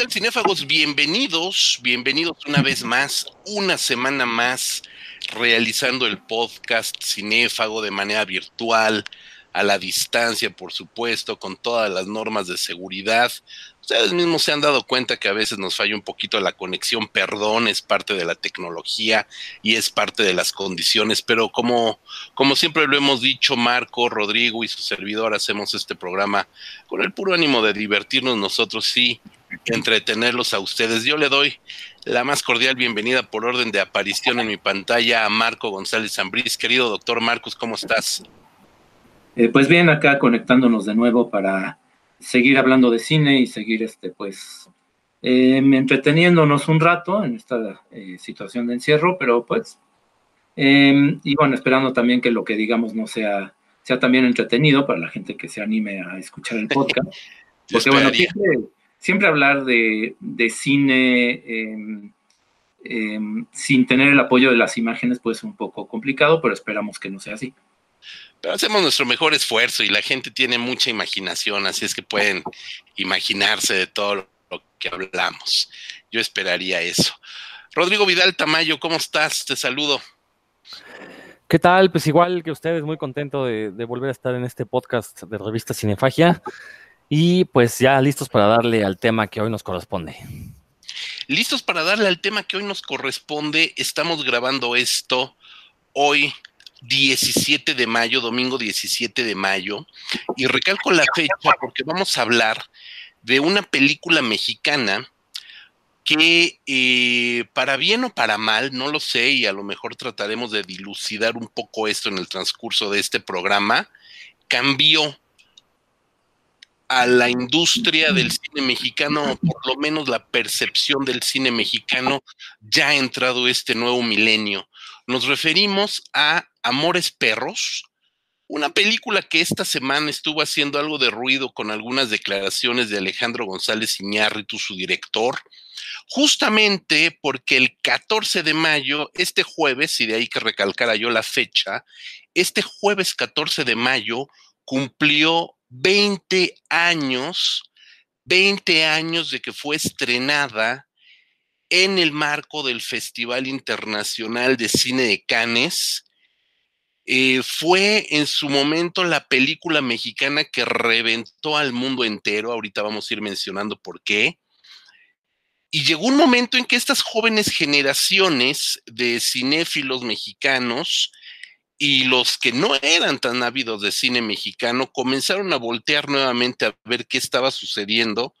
tal, cinéfagos? Bienvenidos, bienvenidos una vez más, una semana más, realizando el podcast cinéfago de manera virtual, a la distancia, por supuesto, con todas las normas de seguridad. Ustedes mismos se han dado cuenta que a veces nos falla un poquito la conexión, perdón, es parte de la tecnología y es parte de las condiciones, pero como, como siempre lo hemos dicho, Marco, Rodrigo y su servidor hacemos este programa con el puro ánimo de divertirnos nosotros, sí, entretenerlos a ustedes. Yo le doy la más cordial bienvenida por orden de aparición en mi pantalla a Marco González Zambriz. Querido doctor Marcos, ¿cómo estás? Eh, pues bien, acá conectándonos de nuevo para seguir hablando de cine y seguir, este, pues, em, entreteniéndonos un rato en esta eh, situación de encierro, pero pues, em, y bueno, esperando también que lo que digamos no sea, sea también entretenido para la gente que se anime a escuchar el podcast. Porque bueno, siempre, hablar de, de cine em, sin tener el apoyo de las imágenes puede ser un poco complicado, pero esperamos que no sea así. Pero hacemos nuestro mejor esfuerzo y la gente tiene mucha imaginación, así es que pueden imaginarse de todo lo que hablamos. Yo esperaría eso. Rodrigo Vidal Tamayo, ¿cómo estás? Te saludo. ¿Qué tal? Pues igual que ustedes, muy contento de, volver a estar en este podcast de revista Cinefagia y pues ya listos para darle al tema que hoy nos corresponde. Listos para darle al tema que hoy nos corresponde. Estamos grabando esto hoy 17 de mayo, domingo 17 de mayo, y recalco la fecha porque vamos a hablar de una película mexicana que eh, para bien o para mal, no lo sé, y a lo mejor trataremos de dilucidar un poco esto en el transcurso de este programa, cambió a la industria del cine mexicano, por lo menos la percepción del cine mexicano, ya ha entrado este nuevo milenio. Nos referimos a Amores Perros, una película que esta semana estuvo haciendo algo de ruido con algunas declaraciones de Alejandro González Iñárritu, su director, justamente porque el 14 de mayo, este jueves, y de ahí que recalcara yo la fecha, este jueves 14 de mayo cumplió 20 años, 20 años de que fue estrenada en el marco del Festival Internacional de Cine de Cannes, eh, fue en su momento la película mexicana que reventó al mundo entero. Ahorita vamos a ir mencionando por qué. Y llegó un momento en que estas jóvenes generaciones de cinéfilos mexicanos y los que no eran tan ávidos de cine mexicano comenzaron a voltear nuevamente a ver qué estaba sucediendo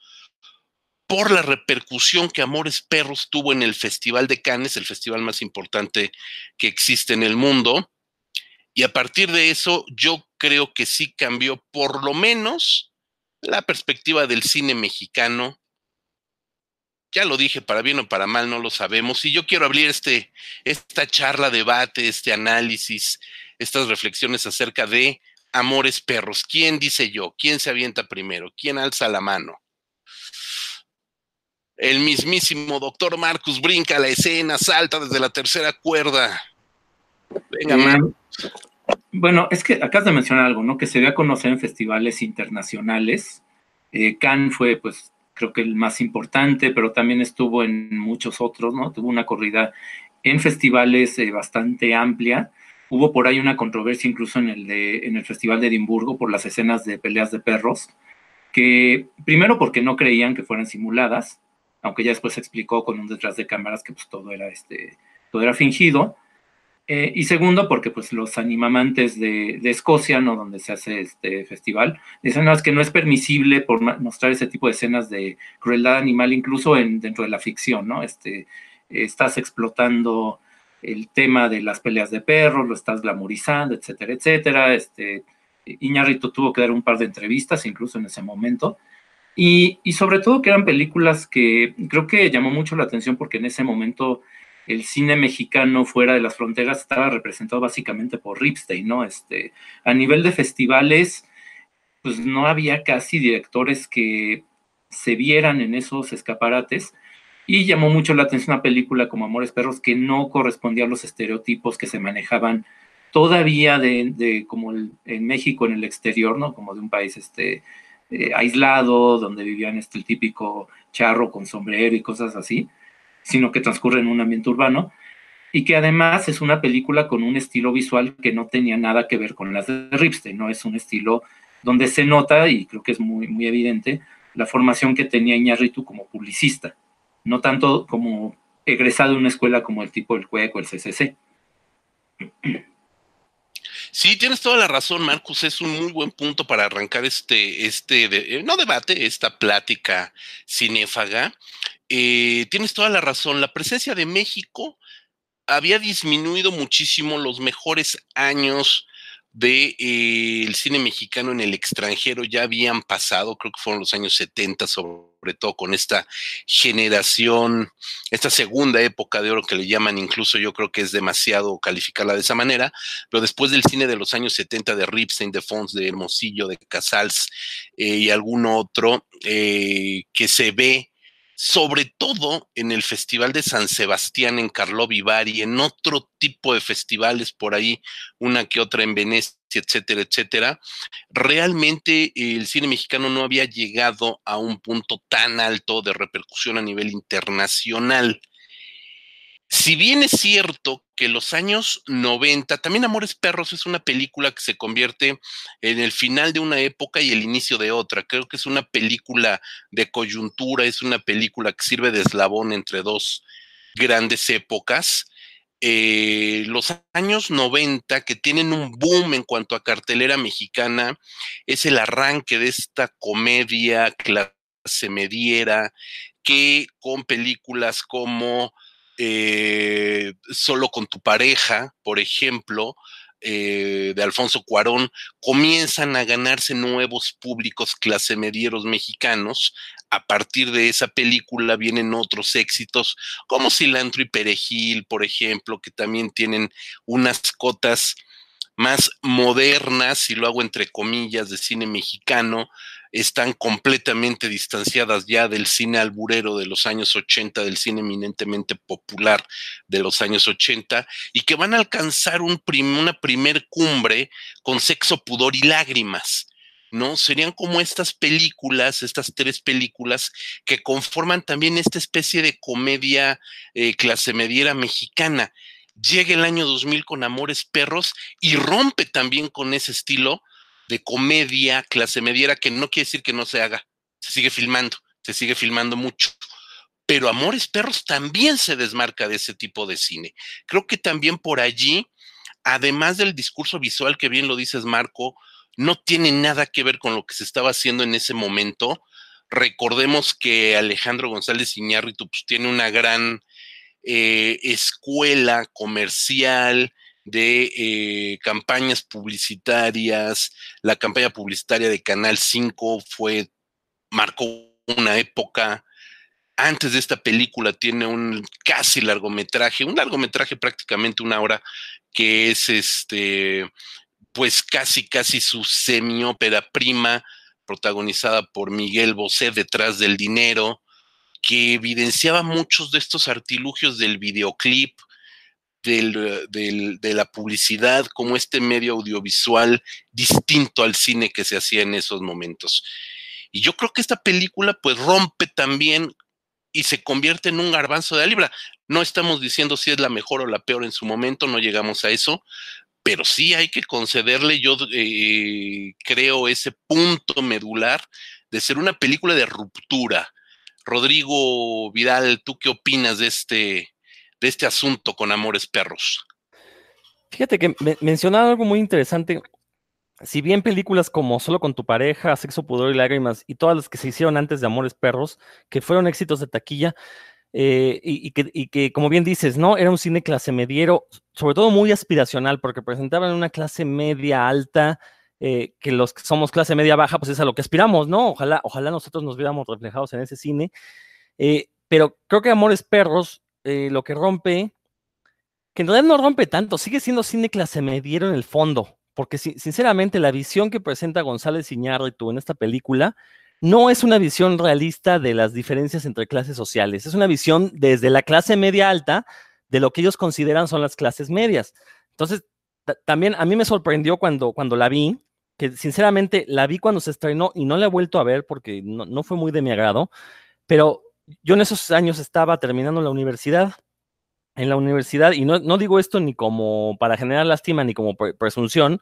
por la repercusión que Amores Perros tuvo en el Festival de Cannes, el festival más importante que existe en el mundo y a partir de eso, yo creo que sí cambió por lo menos la perspectiva del cine mexicano. Ya lo dije, para bien o para mal, no lo sabemos. Y yo quiero abrir este, esta charla, debate, este análisis, estas reflexiones acerca de Amores Perros. ¿Quién dice yo? ¿Quién se avienta primero? ¿Quién alza la mano? El mismísimo doctor Marcus brinca a la escena, salta desde la tercera cuerda. Venga, Marcus. Bueno, es que acabas de mencionar algo, ¿no? Que se dio a conocer en festivales internacionales. Eh, Cannes fue, pues, creo que el más importante, pero también estuvo en muchos otros, ¿no? Tuvo una corrida en festivales eh, bastante amplia. Hubo por ahí una controversia incluso en el, de, en el Festival de Edimburgo por las escenas de peleas de perros, que primero porque no creían que fueran simuladas, aunque ya después se explicó con un detrás de cámaras que pues todo era, este, todo era fingido, eh, y segundo, porque pues los animamantes de, Escocia, ¿no? Donde se hace este festival, dicen que no es permisible mostrar ese tipo de escenas de crueldad animal, incluso en, dentro de la ficción, ¿no? Este, estás explotando el tema de las peleas de perros, lo estás glamorizando, etcétera, etcétera. Este, Iñarrito tuvo que dar un par de entrevistas, incluso en ese momento. Y, y sobre todo que eran películas que creo que llamó mucho la atención porque en ese momento el cine mexicano fuera de las fronteras estaba representado básicamente por Ripstein, ¿no? Este, a nivel de festivales, pues no había casi directores que se vieran en esos escaparates y llamó mucho la atención una película como Amores Perros que no correspondía a los estereotipos que se manejaban todavía de, como en México en el exterior, ¿no? Como de un país este, eh, aislado, donde vivían este, el típico charro con sombrero y cosas así, sino que transcurre en un ambiente urbano y que además es una película con un estilo visual que no tenía nada que ver con las de Ripstein, ¿no? Es un estilo donde se nota, y creo que es muy, muy evidente, la formación que tenía Iñárritu como publicista, no tanto como egresado de una escuela como el tipo del CUEC o el CCC. Sí, tienes toda la razón, Marcus. Es un muy buen punto para arrancar este, este, eh, no debate, esta plática cinéfaga. Eh, tienes toda la razón. La presencia de México había disminuido muchísimo los mejores años del de, eh, cine mexicano en el extranjero ya habían pasado, creo que fueron los años 70, sobre todo con esta generación, esta segunda época de oro que le llaman, incluso yo creo que es demasiado calificarla de esa manera, pero después del cine de los años 70 de Ripstein, de Fons, de Hermosillo, de Casals eh, y algún otro, que se ve sobre todo en el Festival de San Sebastián en Carlo Vivari, en otro tipo de festivales por ahí, una que otra en Venecia, etcétera, etcétera. Realmente el cine mexicano no había llegado a un punto tan alto de repercusión a nivel internacional. Si bien es cierto que los años 90, también Amores Perros es una película que se convierte en el final de una época y el inicio de otra. Creo que es una película de coyuntura, es una película que sirve de eslabón entre dos grandes épocas. Eh, los años 90 que tienen un boom en cuanto a cartelera mexicana, es el arranque de esta comedia clase mediera que con películas como eh, solo con tu pareja, por ejemplo, eh, de Alfonso Cuarón, comienzan a ganarse nuevos públicos clase medieros mexicanos. A partir de esa película vienen otros éxitos como Cilantro y Perejil, por ejemplo, que también tienen unas cotas más modernas, y lo hago entre comillas, de cine mexicano, están completamente distanciadas ya del cine alburero de los años 80, del cine eminentemente popular de los años 80, y que van a alcanzar un una primer cumbre con sexo, pudor y lágrimas. ¿no? Serían como estas películas, estas tres películas que conforman también esta especie de comedia eh, clase mediera mexicana. Llega el año 2000 con Amores Perros y rompe también con ese estilo de comedia clase mediera que no quiere decir que no se haga, se sigue filmando, se sigue filmando mucho. Pero Amores Perros también se desmarca de ese tipo de cine. Creo que también por allí, además del discurso visual que bien lo dices, Marco, no tiene nada que ver con lo que se estaba haciendo en ese momento. Recordemos que Alejandro González Iñárritu pues, tiene una gran eh, escuela comercial, de eh, campañas publicitarias. La campaña publicitaria de Canal 5 fue, marcó una época. Antes de esta película tiene un casi largometraje, un largometraje prácticamente una hora, que es este, pues casi, casi su semi-ópera prima, protagonizada por Miguel Bosé, Detrás del Dinero, que evidenciaba muchos de estos artilugios del videoclip, de la publicidad como este medio audiovisual distinto al cine que se hacía en esos momentos. Y yo creo que esta película pues rompe también y se convierte en un garbanzo de la libra. No estamos diciendo si es la mejor o la peor en su momento, no llegamos a eso, pero sí hay que concederle, yo eh, creo, ese punto medular de ser una película de ruptura. Rodrigo Vidal, ¿tú qué opinas de este, de este asunto con Amores Perros. Fíjate que me mencionaba algo muy interesante. Si bien películas como Solo con tu pareja, Sexo, Pudor y Lágrimas y todas las que se hicieron antes de Amores Perros, que fueron éxitos de taquilla, eh, y, que, como bien dices, ¿no? Era un cine clase mediero, sobre todo muy aspiracional, porque presentaban una clase media alta, eh, que los que somos clase media baja, pues es a lo que aspiramos, ¿no? Ojalá, ojalá nosotros nos viéramos reflejados en ese cine. Eh, pero creo que Amores Perros eh, lo que rompe, que en realidad no rompe tanto, sigue siendo cine clase mediero en el fondo, porque sinceramente la visión que presenta González Iñárritu en esta película no es una visión realista de las diferencias entre clases sociales, es una visión desde la clase media alta de lo que ellos consideran son las clases medias. Entonces, también a mí me sorprendió cuando, cuando la vi, que sinceramente la vi cuando se estrenó y no la he vuelto a ver porque no, no fue muy de mi agrado, pero yo en esos años estaba terminando la universidad. En la universidad, y no, digo esto ni como para generar lástima ni como presunción,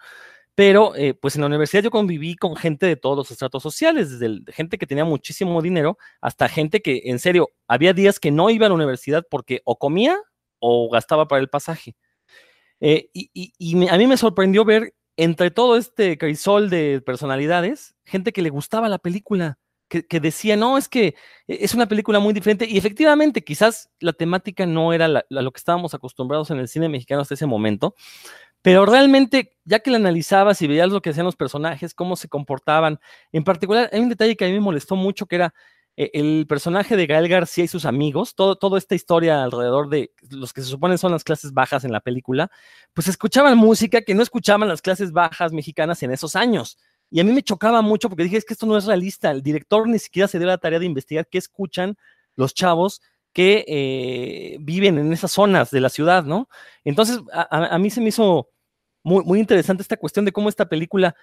pero eh, pues en la universidad yo conviví con gente de todos los estratos sociales, desde gente que tenía muchísimo dinero hasta gente que en serio, había días que no iba a la universidad porque o comía o gastaba para el pasaje. Eh, y, a mí me sorprendió ver entre todo este crisol de personalidades, gente que le gustaba la película, que, decía, no, es que es una película muy diferente. Y efectivamente, quizás la temática no era lo que estábamos acostumbrados en el cine mexicano hasta ese momento, pero realmente, ya que la analizabas y veías lo que hacían los personajes, cómo se comportaban, en particular, hay un detalle que a mí me molestó mucho, que era eh, el personaje de Gael García y sus amigos, todo, toda esta historia alrededor de los que se suponen son las clases bajas en la película, pues escuchaban música que no escuchaban las clases bajas mexicanas en esos años. Y a mí me chocaba mucho porque dije, es que esto no es realista. El director ni siquiera se dio la tarea de investigar qué escuchan los chavos que eh, viven en esas zonas de la ciudad, ¿no? Entonces, a, a mí se me hizo muy, muy interesante esta cuestión de cómo esta película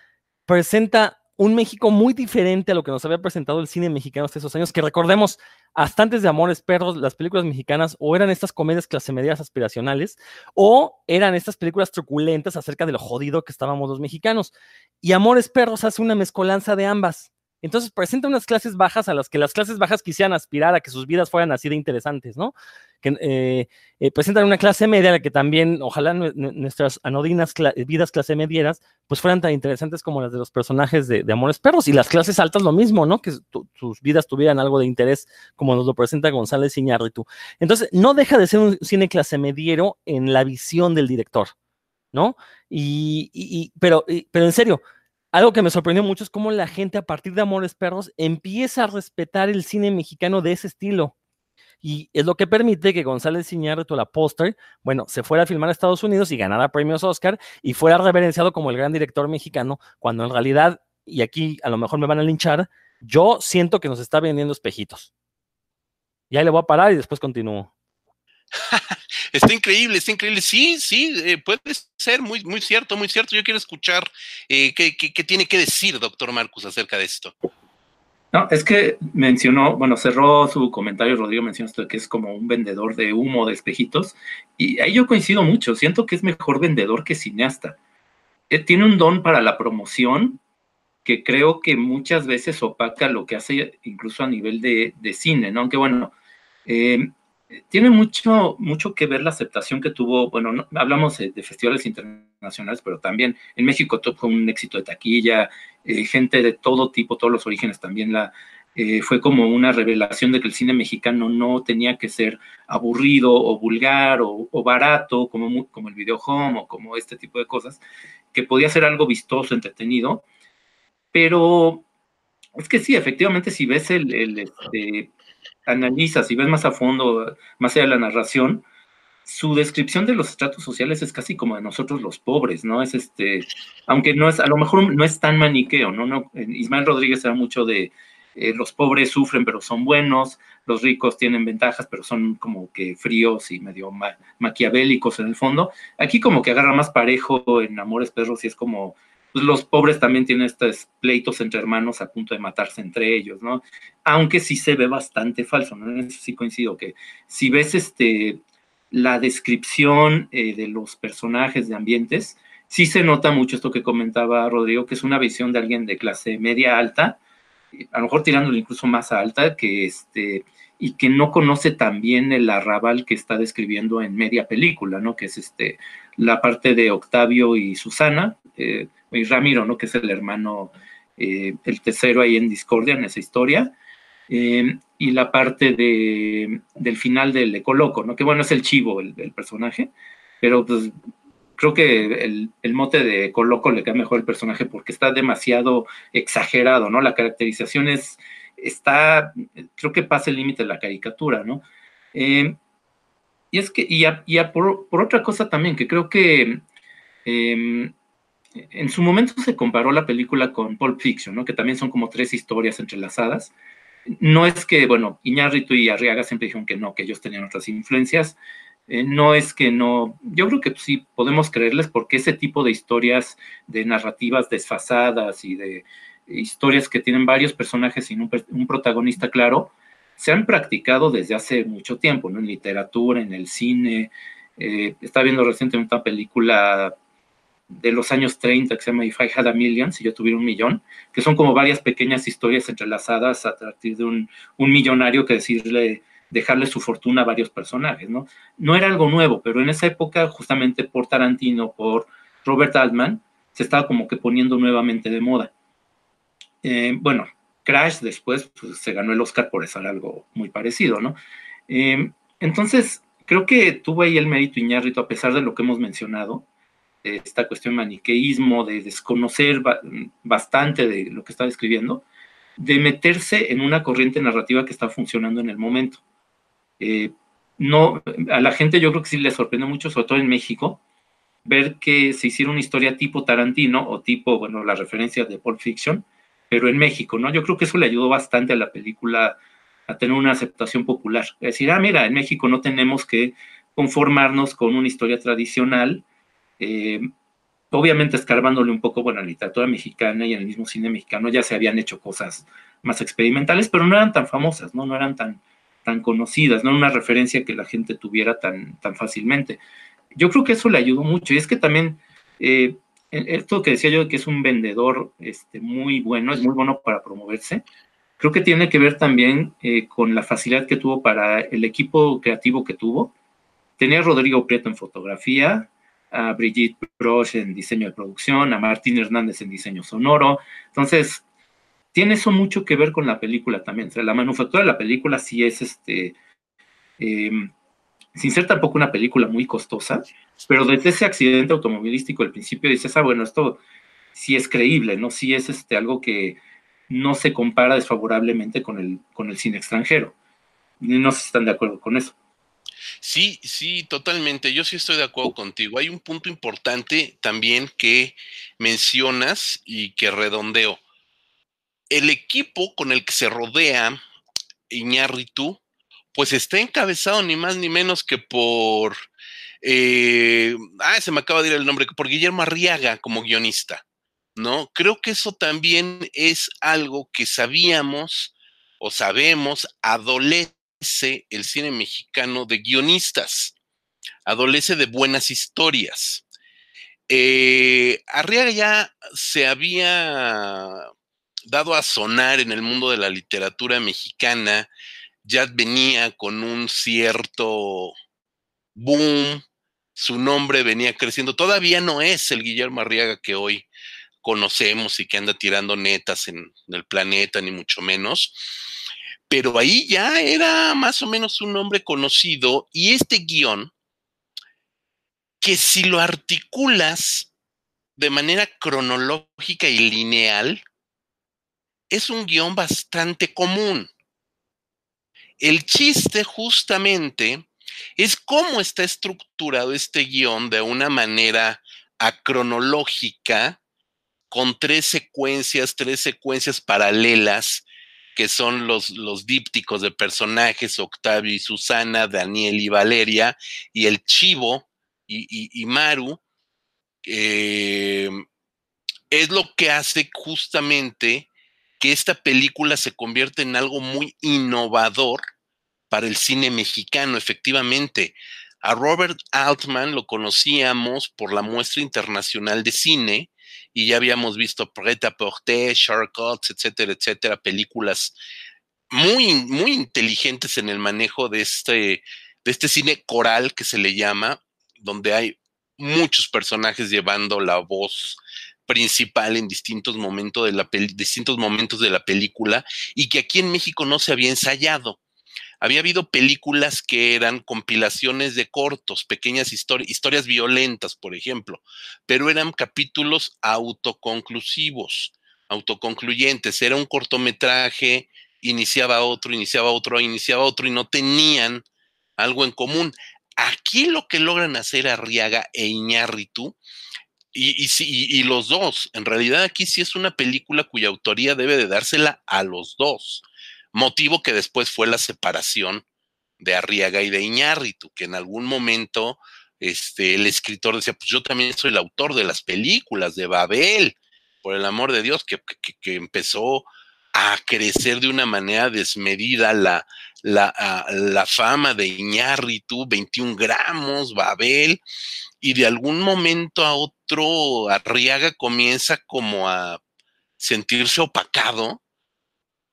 presenta un México muy diferente a lo que nos había presentado el cine mexicano hasta esos años, que recordemos, hasta antes de Amores Perros, las películas mexicanas o eran estas comedias clase medias aspiracionales, o eran estas películas truculentas acerca de lo jodido que estábamos los mexicanos. Y Amores Perros hace una mezcolanza de ambas. Entonces presenta unas clases bajas a las que las clases bajas quisieran aspirar a que sus vidas fueran así de interesantes, ¿no? Que eh, eh, presentan una clase media a la que también, ojalá nuestras anodinas vidas clase medieras, pues fueran tan interesantes como las de los personajes de, Amores Perros. Y las clases altas lo mismo, ¿no? Que sus vidas tuvieran algo de interés, como nos lo presenta González Iñárritu. Entonces, no deja de ser un cine clase mediero en la visión del director, ¿no? Y, pero, pero en serio, algo que me sorprendió mucho es cómo la gente a partir de Amores Perros empieza a respetar el cine mexicano de ese estilo. Y es lo que permite que González Iñárritu, la póster, bueno, se fuera a filmar a Estados Unidos y ganara premios Oscar y fuera reverenciado como el gran director mexicano, cuando en realidad, y aquí a lo mejor me van a linchar, yo siento que nos está vendiendo espejitos. Y ahí le voy a parar y después continúo. está increíble, está increíble. Sí, sí, eh, puede ser muy, muy cierto, muy cierto. Yo quiero escuchar eh, qué, tiene que decir, doctor Marcus, acerca de esto. No, es que mencionó, bueno, cerró su comentario, Rodrigo mencionó esto de que es como un vendedor de humo, de espejitos, y ahí yo coincido mucho, siento que es mejor vendedor que cineasta. Eh, tiene un don para la promoción que creo que muchas veces opaca lo que hace incluso a nivel de, cine, ¿no? Aunque bueno, eh, tiene mucho, mucho que ver la aceptación que tuvo, bueno, hablamos de, festivales internacionales, pero también en México fue un éxito de taquilla, eh, gente de todo tipo, todos los orígenes también la, eh, fue como una revelación de que el cine mexicano no tenía que ser aburrido o vulgar o, barato, como, como el video home o como este tipo de cosas, que podía ser algo vistoso, entretenido, pero es que sí, efectivamente, si ves el, el este, analizas y ves más a fondo, más allá de la narración, su descripción de los estratos sociales es casi como de nosotros los pobres, ¿no? Es este, aunque no es, a lo mejor no es tan maniqueo, ¿no? no Ismael Rodríguez era mucho de eh, los pobres sufren pero son buenos, los ricos tienen ventajas pero son como que fríos y medio maquiavélicos en el fondo. Aquí como que agarra más parejo en Amores Perros y es como pues, los pobres también tienen estos pleitos entre hermanos a punto de matarse entre ellos, ¿no? Aunque sí se ve bastante falso, ¿no? Eso sí coincido, que si ves este, la descripción eh, de los personajes de ambientes, sí se nota mucho esto que comentaba Rodrigo, que es una visión de alguien de clase media alta, a lo mejor tirándole incluso más alta, que este, y que no conoce también el arrabal que está describiendo en media película, ¿no? Que es este, la parte de Octavio y Susana, eh, y Ramiro, ¿no? Que es el hermano, eh, el tercero ahí en Discordia, en esa historia. Eh, y la parte de, del final del Ecoloco, ¿no? Que bueno, es el chivo, el, personaje, pero pues creo que el, el, mote de Ecoloco le queda mejor el personaje porque está demasiado exagerado, ¿no? La caracterización es, está, creo que pasa el límite de la caricatura, ¿no? Eh, y es que, y, por, por, otra cosa también, que creo que em, en su momento se comparó la película con Pulp Fiction, ¿no? que también son como tres historias entrelazadas. No es que, bueno, Iñárritu y Arriaga siempre dijeron que no, que ellos tenían otras influencias. Eh, no es que no, yo creo que sí podemos creerles porque ese tipo de historias, de narrativas desfasadas y de historias que tienen varios personajes sin un, protagonista claro, se han practicado desde hace mucho tiempo, ¿no? En literatura, en el cine. Eh, está viendo recientemente una película de los años 30 que se llama If I Had a Million, si yo tuviera un millón, que son como varias pequeñas historias entrelazadas a partir de un, un millonario que decirle, dejarle su fortuna a varios personajes, ¿no? No era algo nuevo, pero en esa época, justamente por Tarantino, por Robert Altman, se estaba como que poniendo nuevamente de moda. Eh, bueno, Crash después pues, se ganó el Oscar por hacer algo muy parecido, ¿no? Eh, entonces, creo que tuvo ahí el mérito Iñárritu, a pesar de lo que hemos mencionado, esta cuestión maniqueísmo, de desconocer bastante de lo que está describiendo, de meterse en una corriente narrativa que está funcionando en el momento. Eh, no, a la gente yo creo que sí le sorprende mucho, sobre todo en México, ver que se hiciera una historia tipo Tarantino o tipo, bueno, la referencia de Pulp Fiction, pero en México, ¿no? Yo creo que eso le ayudó bastante a la película a tener una aceptación popular. Es decir, ah, mira, en México no tenemos que conformarnos con una historia tradicional, eh, obviamente escarbándole un poco, bueno, la literatura mexicana y en el mismo cine mexicano ya se habían hecho cosas más experimentales, pero no eran tan famosas, ¿no? No eran tan, tan conocidas, no era una referencia que la gente tuviera tan, tan fácilmente. Yo creo que eso le ayudó mucho y es que también eh, esto que decía yo que es un vendedor este, muy bueno, es muy bueno para promoverse, creo que tiene que ver también eh, con la facilidad que tuvo para el equipo creativo que tuvo. Tenía Rodrigo Prieto en fotografía, a Brigitte Broche en diseño de producción, a Martín Hernández en diseño sonoro. Entonces, tiene eso mucho que ver con la película también. O sea, la manufactura de la película sí es este. Em, sin ser tampoco una película muy costosa, pero desde ese accidente automovilístico al principio dices, ah, bueno, esto sí es creíble, ¿no? Sí es este, algo que no se compara desfavorablemente con el, con el cine extranjero. No si están de acuerdo con eso. Sí, sí, totalmente. Yo sí estoy de acuerdo contigo. Hay un punto importante también que mencionas y que redondeo. El equipo con el que se rodea Iñárritu, pues está encabezado ni más ni menos que por, eh, ah, se me acaba de ir el nombre, por Guillermo Arriaga como guionista, ¿no? Creo que eso también es algo que sabíamos o sabemos adolece el cine mexicano de guionistas, adolece de buenas historias. Eh, Arriaga ya se había dado a sonar en el mundo de la literatura mexicana, ya venía con un cierto boom, su nombre venía creciendo, todavía no es el Guillermo Arriaga que hoy conocemos y que anda tirando netas en el planeta, ni mucho menos, pero ahí ya era más o menos un nombre conocido y este guion, que si lo articulas de manera cronológica y lineal, es un guion bastante común. El chiste justamente es cómo está estructurado este guion de una manera acronológica, con tres secuencias, tres secuencias paralelas que son los, los dípticos de personajes, Octavio y Susana, Daniel y Valeria, y el Chivo y, Maru, eh, es lo que hace justamente que esta película se convierta en algo muy innovador para el cine mexicano, efectivamente. A Robert Altman lo conocíamos por la muestra internacional de cine, y ya habíamos visto Preta Porter, Shortcuts, etcétera, etcétera, películas muy, muy inteligentes en el manejo de este, de este cine coral que se le llama, donde hay muchos personajes llevando la voz principal en distintos momentos de la distintos momentos de la película y que aquí en México no se había ensayado había habido películas que eran compilaciones de cortos, pequeñas historias, historias violentas, por ejemplo, pero eran capítulos autoconclusivos, autoconcluyentes. Era un cortometraje, iniciaba otro, iniciaba otro, iniciaba otro y no tenían algo en común. Aquí lo que logran hacer Arriaga e Iñárritu, y, y, y, los dos, en realidad aquí sí es una película cuya autoría debe de dársela a los dos motivo que después fue la separación de Arriaga y de Iñárritu, que en algún momento este, el escritor decía, pues yo también soy el autor de las películas de Babel, por el amor de Dios, que, empezó a crecer de una manera desmedida la, la, la fama de Iñárritu, 21 gramos, Babel, y de algún momento a otro Arriaga comienza como a sentirse opacado,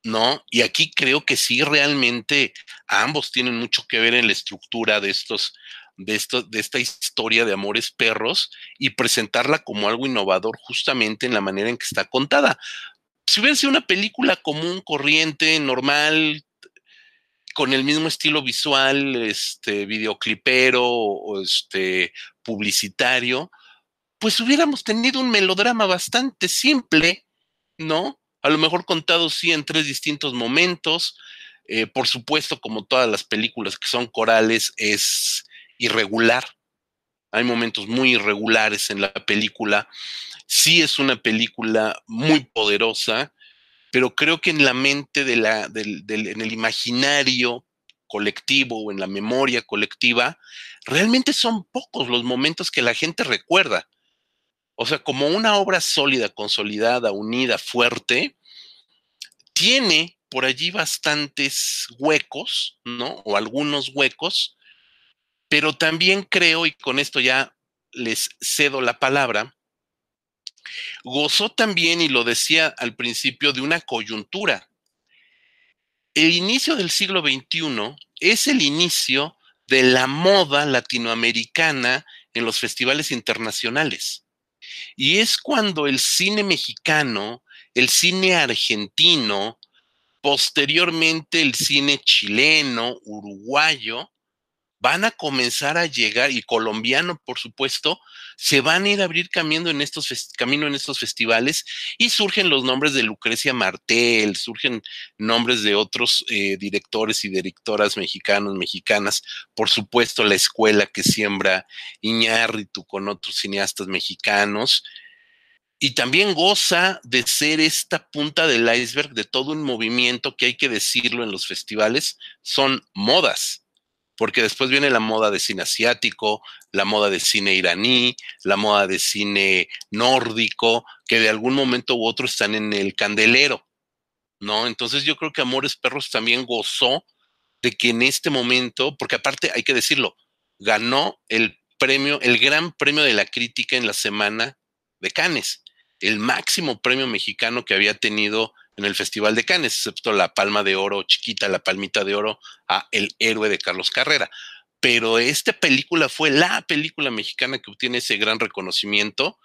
¿no? Y aquí creo que sí, realmente ambos tienen mucho que ver en la estructura de estos, de, esto, de esta historia de Amores Perros y presentarla como algo innovador justamente en la manera en que está contada. Si hubiera sido una película común, corriente, normal, con el mismo estilo visual, este, videoclipero o este, publicitario, pues hubiéramos tenido un melodrama bastante simple, ¿no? A lo mejor contado sí en tres distintos momentos. Eh, por supuesto, como todas las películas que son corales, es irregular. Hay momentos muy irregulares en la película. Sí es una película muy poderosa, pero creo que en la mente de la, del, en el imaginario colectivo o en la memoria colectiva, realmente son pocos los momentos que la gente recuerda. O sea, como una obra sólida, consolidada, unida, fuerte, tiene por allí bastantes huecos, ¿no? O algunos huecos, pero también creo, y con esto ya les cedo la palabra, gozó también, y lo decía al principio, de una coyuntura. El inicio del siglo XXI es el inicio de la moda latinoamericana en los festivales internacionales. Y es cuando el cine mexicano, el cine argentino, posteriormente el cine chileno, uruguayo, van a comenzar a llegar, y colombiano, por supuesto, se van a ir a abrir camino en estos, camino en estos festivales y surgen los nombres de Lucrecia Martel, surgen nombres de otros eh, directores y directoras mexicanos, mexicanas, por supuesto, la escuela que siembra Iñárritu con otros cineastas mexicanos. Y también goza de ser esta punta del iceberg de todo un movimiento que hay que decirlo en los festivales, son modas porque después viene la moda de cine asiático, la moda de cine iraní, la moda de cine nórdico, que de algún momento u otro están en el candelero, ¿no? Entonces yo creo que Amores Perros también gozó de que en este momento, porque aparte hay que decirlo, ganó el premio, el gran premio de la crítica en la semana de Cannes, el máximo premio mexicano que había tenido en el Festival de Cannes, excepto la palma de oro chiquita, la palmita de oro a El héroe de Carlos Carrera. Pero esta película fue la película mexicana que obtiene ese gran reconocimiento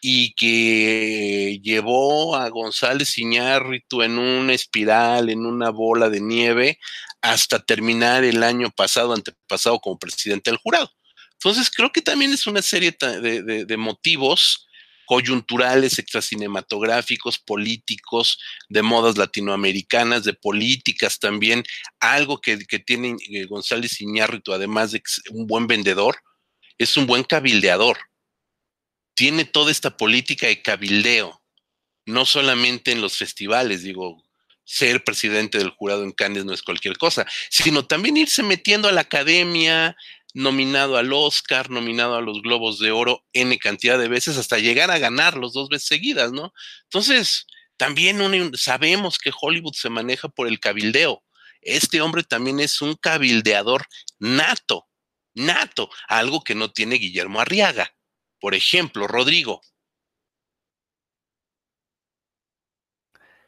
y que llevó a González Iñárritu en una espiral, en una bola de nieve, hasta terminar el año pasado, antepasado, como presidente del jurado. Entonces, creo que también es una serie de, de motivos coyunturales, extracinematográficos, políticos, de modas latinoamericanas, de políticas también, algo que, tiene eh, González Iñárritu, además de un buen vendedor, es un buen cabildeador. Tiene toda esta política de cabildeo, no solamente en los festivales, digo, ser presidente del jurado en Cannes no es cualquier cosa, sino también irse metiendo a la academia, nominado al Oscar, nominado a los Globos de Oro N cantidad de veces hasta llegar a ganarlos dos veces seguidas, ¿no? Entonces, también sabemos que Hollywood se maneja por el cabildeo. Este hombre también es un cabildeador nato, nato, algo que no tiene Guillermo Arriaga. Por ejemplo, Rodrigo.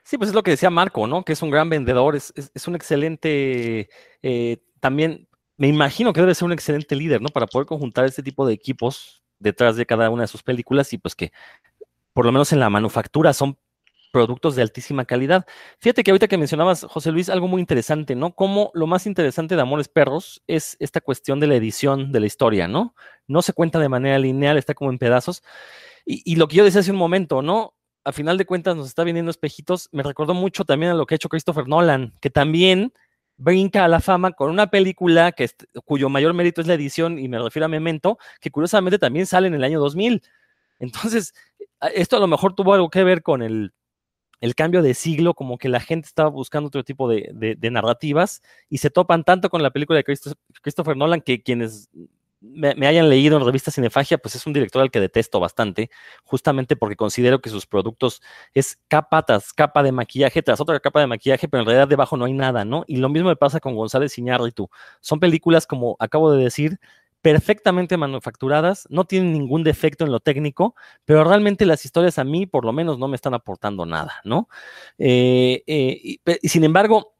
Sí, pues es lo que decía Marco, ¿no? Que es un gran vendedor, es, un excelente eh, también me imagino que debe ser un excelente líder, ¿no? Para poder conjuntar este tipo de equipos detrás de cada una de sus películas y pues que por lo menos en la manufactura son productos de altísima calidad. Fíjate que ahorita que mencionabas, José Luis, algo muy interesante, ¿no? Como lo más interesante de Amores Perros es esta cuestión de la edición de la historia, ¿no? No se cuenta de manera lineal, está como en pedazos. Y, lo que yo decía hace un momento, ¿no? A final de cuentas nos está viniendo espejitos, me recordó mucho también a lo que ha hecho Christopher Nolan, que también brinca a la fama con una película que cuyo mayor mérito es la edición, y me refiero a Memento, que curiosamente también sale en el año 2000. Entonces, esto a lo mejor tuvo algo que ver con el, cambio de siglo, como que la gente estaba buscando otro tipo de, narrativas y se topan tanto con la película de Christopher Nolan que quienes me, hayan leído en revista Cinefagia, pues es un director al que detesto bastante, justamente porque considero que sus productos es capa tras capa de maquillaje tras otra capa de maquillaje, pero en realidad debajo no hay nada, ¿no? Y lo mismo me pasa con González Iñárritu. Son películas, como acabo de decir, perfectamente manufacturadas, no tienen ningún defecto en lo técnico, pero realmente las historias a mí, por lo menos, no me están aportando nada, ¿no? Eh, eh, y, sin embargo,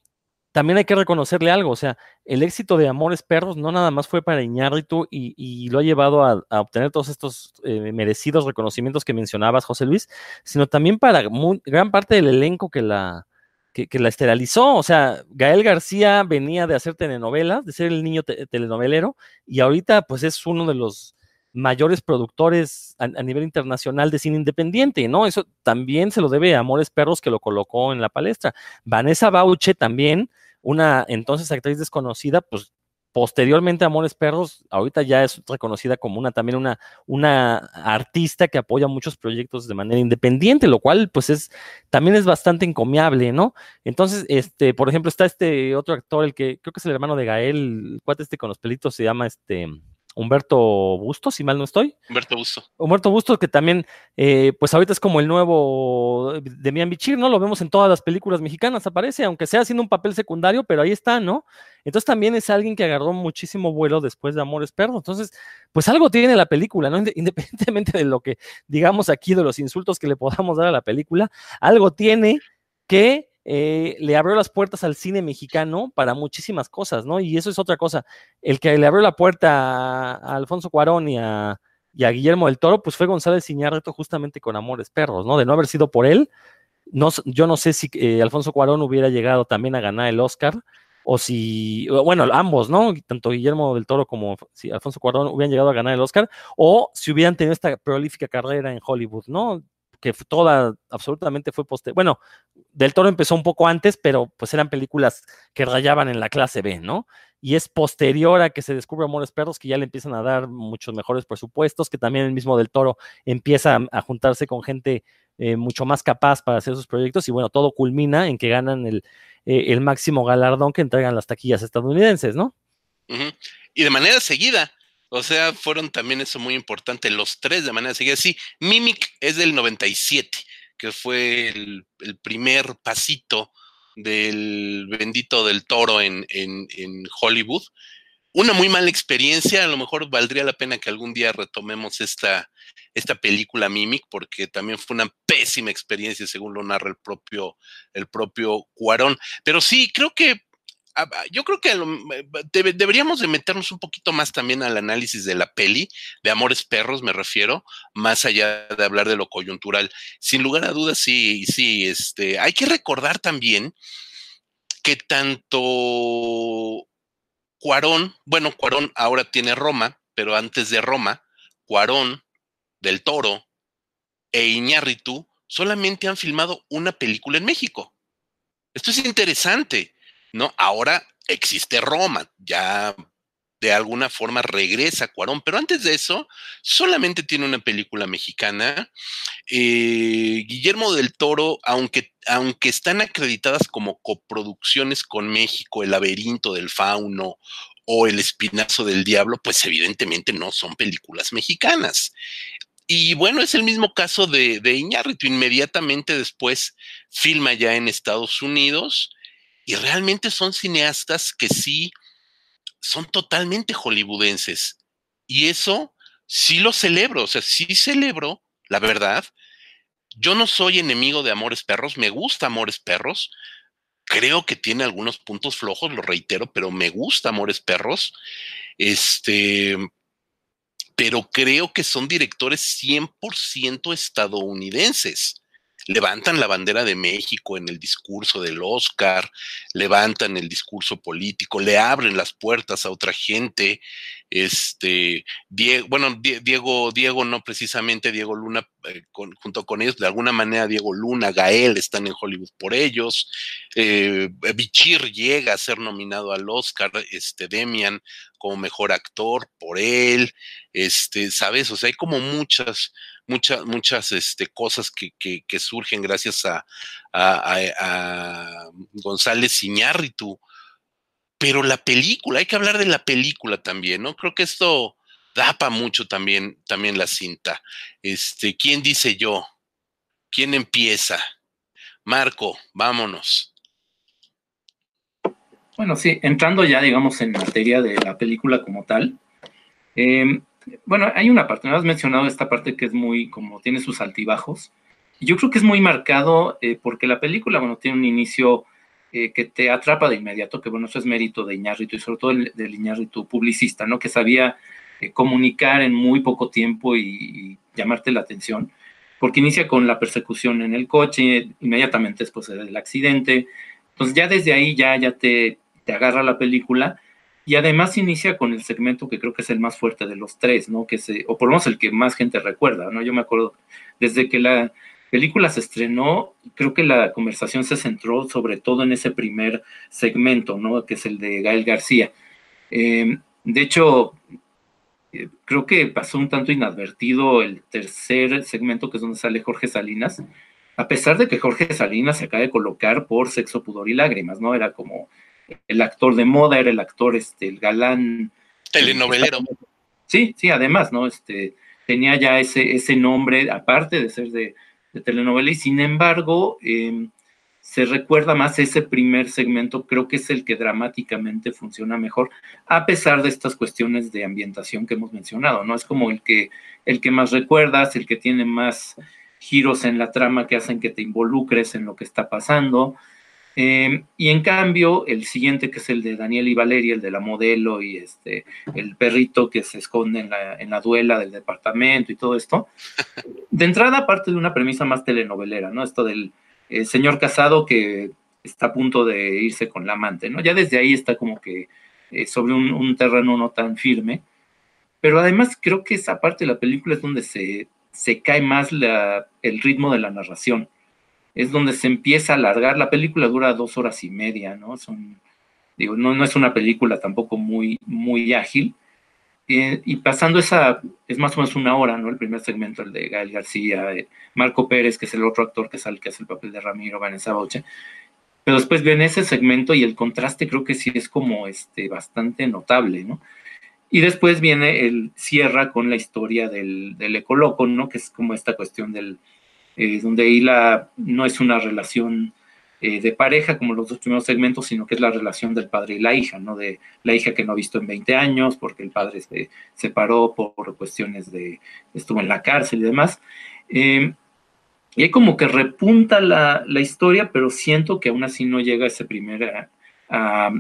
también hay que reconocerle algo, o sea, el éxito de Amores Perros no nada más fue para Iñárritu y, lo ha llevado a, obtener todos estos eh, merecidos reconocimientos que mencionabas, José Luis, sino también para gran parte del elenco que la, que, la esterilizó. O sea, Gael García venía de hacer telenovelas, de ser el niño telenovelero, y ahorita pues es uno de los mayores productores a, nivel internacional de cine independiente, ¿no? Eso también se lo debe a Amores Perros que lo colocó en la palestra. Vanessa Bauche también, una entonces actriz desconocida, pues Posteriormente, Amores Perros, ahorita ya es reconocida como una también una, una artista que apoya muchos proyectos de manera independiente, lo cual pues es también es bastante encomiable, ¿no? Entonces, este, por ejemplo, está este otro actor, el que creo que es el hermano de Gael, el cuate este con los pelitos se llama este Humberto Bustos, si mal no estoy. Humberto Bustos. Humberto Bustos, que también, eh, pues ahorita es como el nuevo de Mian Bichir, ¿no? Lo vemos en todas las películas mexicanas, aparece, aunque sea haciendo un papel secundario, pero ahí está, ¿no? Entonces también es alguien que agarró muchísimo vuelo después de Amores Perros. Entonces, pues algo tiene la película, ¿no? Independientemente de lo que digamos aquí, de los insultos que le podamos dar a la película, algo tiene que eh, le abrió las puertas al cine mexicano para muchísimas cosas, ¿no? Y eso es otra cosa. El que le abrió la puerta a, Alfonso Cuarón y a, Guillermo del Toro, pues fue González Iñárritu justamente con Amores Perros, ¿no? De no haber sido por él, yo no sé si eh, Alfonso Cuarón hubiera llegado también a ganar el Oscar, o si, bueno, ambos, ¿no? Tanto Guillermo del Toro como si Alfonso Cuarón hubieran llegado a ganar el Oscar, o si hubieran tenido esta prolífica carrera en Hollywood, ¿no? Que toda, absolutamente fue poste. Bueno, Del Toro empezó un poco antes, pero pues eran películas que rayaban en la clase B, ¿no? Y es posterior a que se descubre Amores Perros que ya le empiezan a dar muchos mejores presupuestos, que también el mismo Del Toro empieza a, juntarse con gente eh, mucho más capaz para hacer sus proyectos y bueno, todo culmina en que ganan el, eh, el máximo galardón que entregan las taquillas estadounidenses, ¿no? Y de manera seguida, o sea, fueron también eso muy importante, los tres de manera seguida. Sí, Mimic es del 97, que fue el, primer pasito del bendito del toro en, Hollywood. Una muy mala experiencia, a lo mejor valdría la pena que algún día retomemos esta, esta película Mimic, porque también fue una pésima experiencia, según lo narra el propio, el propio Cuarón. Pero sí, creo que yo creo que deberíamos de meternos un poquito más también al análisis de la peli, de Amores Perros me refiero, más allá de hablar de lo coyuntural. Sin lugar a dudas, sí, sí, este, hay que recordar también que tanto Cuarón, bueno, Cuarón ahora tiene Roma, pero antes de Roma, Cuarón, Del Toro e Iñárritu solamente han filmado una película en México. Esto es interesante ¿no? Ahora existe Roma, ya de alguna forma regresa Cuarón, pero antes de eso solamente tiene una película mexicana. Eh, Guillermo del Toro, aunque, aunque están acreditadas como coproducciones con México, El laberinto del fauno o El espinazo del diablo, pues evidentemente no son películas mexicanas. Y bueno, es el mismo caso de, de Iñárritu. Inmediatamente después filma ya en Estados Unidos y realmente son cineastas que sí son totalmente hollywoodenses. Y eso sí lo celebro, o sea, sí celebro, la verdad. Yo no soy enemigo de Amores Perros, me gusta Amores Perros. Creo que tiene algunos puntos flojos, lo reitero, pero me gusta Amores Perros. Este, pero creo que son directores 100% estadounidenses levantan la bandera de México en el discurso del Oscar, levantan el discurso político, le abren las puertas a otra gente. Este, Diego, bueno, Diego, Diego no precisamente Diego Luna, eh, junto con ellos, de alguna manera Diego Luna, Gael están en Hollywood por ellos. Eh, Bichir llega a ser nominado al Oscar, este, Demian como mejor actor por él, este, ¿sabes? O sea, hay como muchas, muchas, muchas este, cosas que, que, surgen gracias a, a, González Iñárritu. Pero la película, hay que hablar de la película también, ¿no? Creo que esto da para mucho también, también la cinta. Este, ¿quién dice yo? ¿Quién empieza? Marco, vámonos. Bueno, sí, entrando ya, digamos, en materia de la película como tal. Em, bueno, hay una parte, me has mencionado esta parte que es muy, como tiene sus altibajos. Yo creo que es muy marcado eh, porque la película, bueno, tiene un inicio eh, que te atrapa de inmediato, que bueno, eso es mérito de Iñárritu y sobre todo del Iñárritu publicista, ¿no? Que sabía eh, comunicar en muy poco tiempo y, llamarte la atención, porque inicia con la persecución en el coche, inmediatamente después del accidente. Entonces ya desde ahí ya, ya te, te agarra la película y además inicia con el segmento que creo que es el más fuerte de los tres, ¿no? Que se, o por lo menos el que más gente recuerda, ¿no? Yo me acuerdo, desde que la película se estrenó, creo que la conversación se centró sobre todo en ese primer segmento, ¿no? Que es el de Gael García. Em, de hecho, eh, creo que pasó un tanto inadvertido el tercer segmento, que es donde sale Jorge Salinas, a pesar de que Jorge Salinas se acaba de colocar por Sexo, Pudor y Lágrimas, ¿no? Era como el actor de moda, era el actor, este, el galán. Telenovelero. Sí, sí, además, ¿no? Este, tenía ya ese, ese nombre, aparte de ser de, telenovela, y sin embargo, em, se recuerda más ese primer segmento, creo que es el que dramáticamente funciona mejor, a pesar de estas cuestiones de ambientación que hemos mencionado, ¿no? Es como el que, el que más recuerdas, el que tiene más giros en la trama que hacen que te involucres en lo que está pasando, Em, y en cambio, el siguiente, que es el de Daniel y Valeria, el de la modelo y este, el perrito que se esconde en la, en la duela del departamento y todo esto, de entrada parte de una premisa más telenovelera, ¿no? Esto del eh, señor casado que está a punto de irse con la amante, ¿no? Ya desde ahí está como que eh, sobre un, terreno no tan firme, pero además creo que esa parte de la película es donde se, se cae más la, el ritmo de la narración es donde se empieza a alargar. La película dura dos horas y media, ¿no? Son, digo, no, no es una película tampoco muy, muy ágil. Eh, y pasando esa, es más o menos una hora, ¿no? El primer segmento, el de Gael García, Marco Pérez, que es el otro actor que sale, que hace el papel de Ramiro, Vanessa Bauche. Pero después viene ese segmento y el contraste creo que sí es como este, bastante notable, ¿no? Y después viene el cierra con la historia del, del ecoloco, ¿no? Que es como esta cuestión del, eh, donde ahí la, no es una relación eh, de pareja como los dos primeros segmentos, sino que es la relación del padre y la hija, ¿no? De la hija que no ha visto en 20 años, porque el padre se separó por cuestiones de, estuvo en la cárcel y demás. Eh, y hay como que repunta la, la, historia, pero siento que aún así no llega a ese primer, a,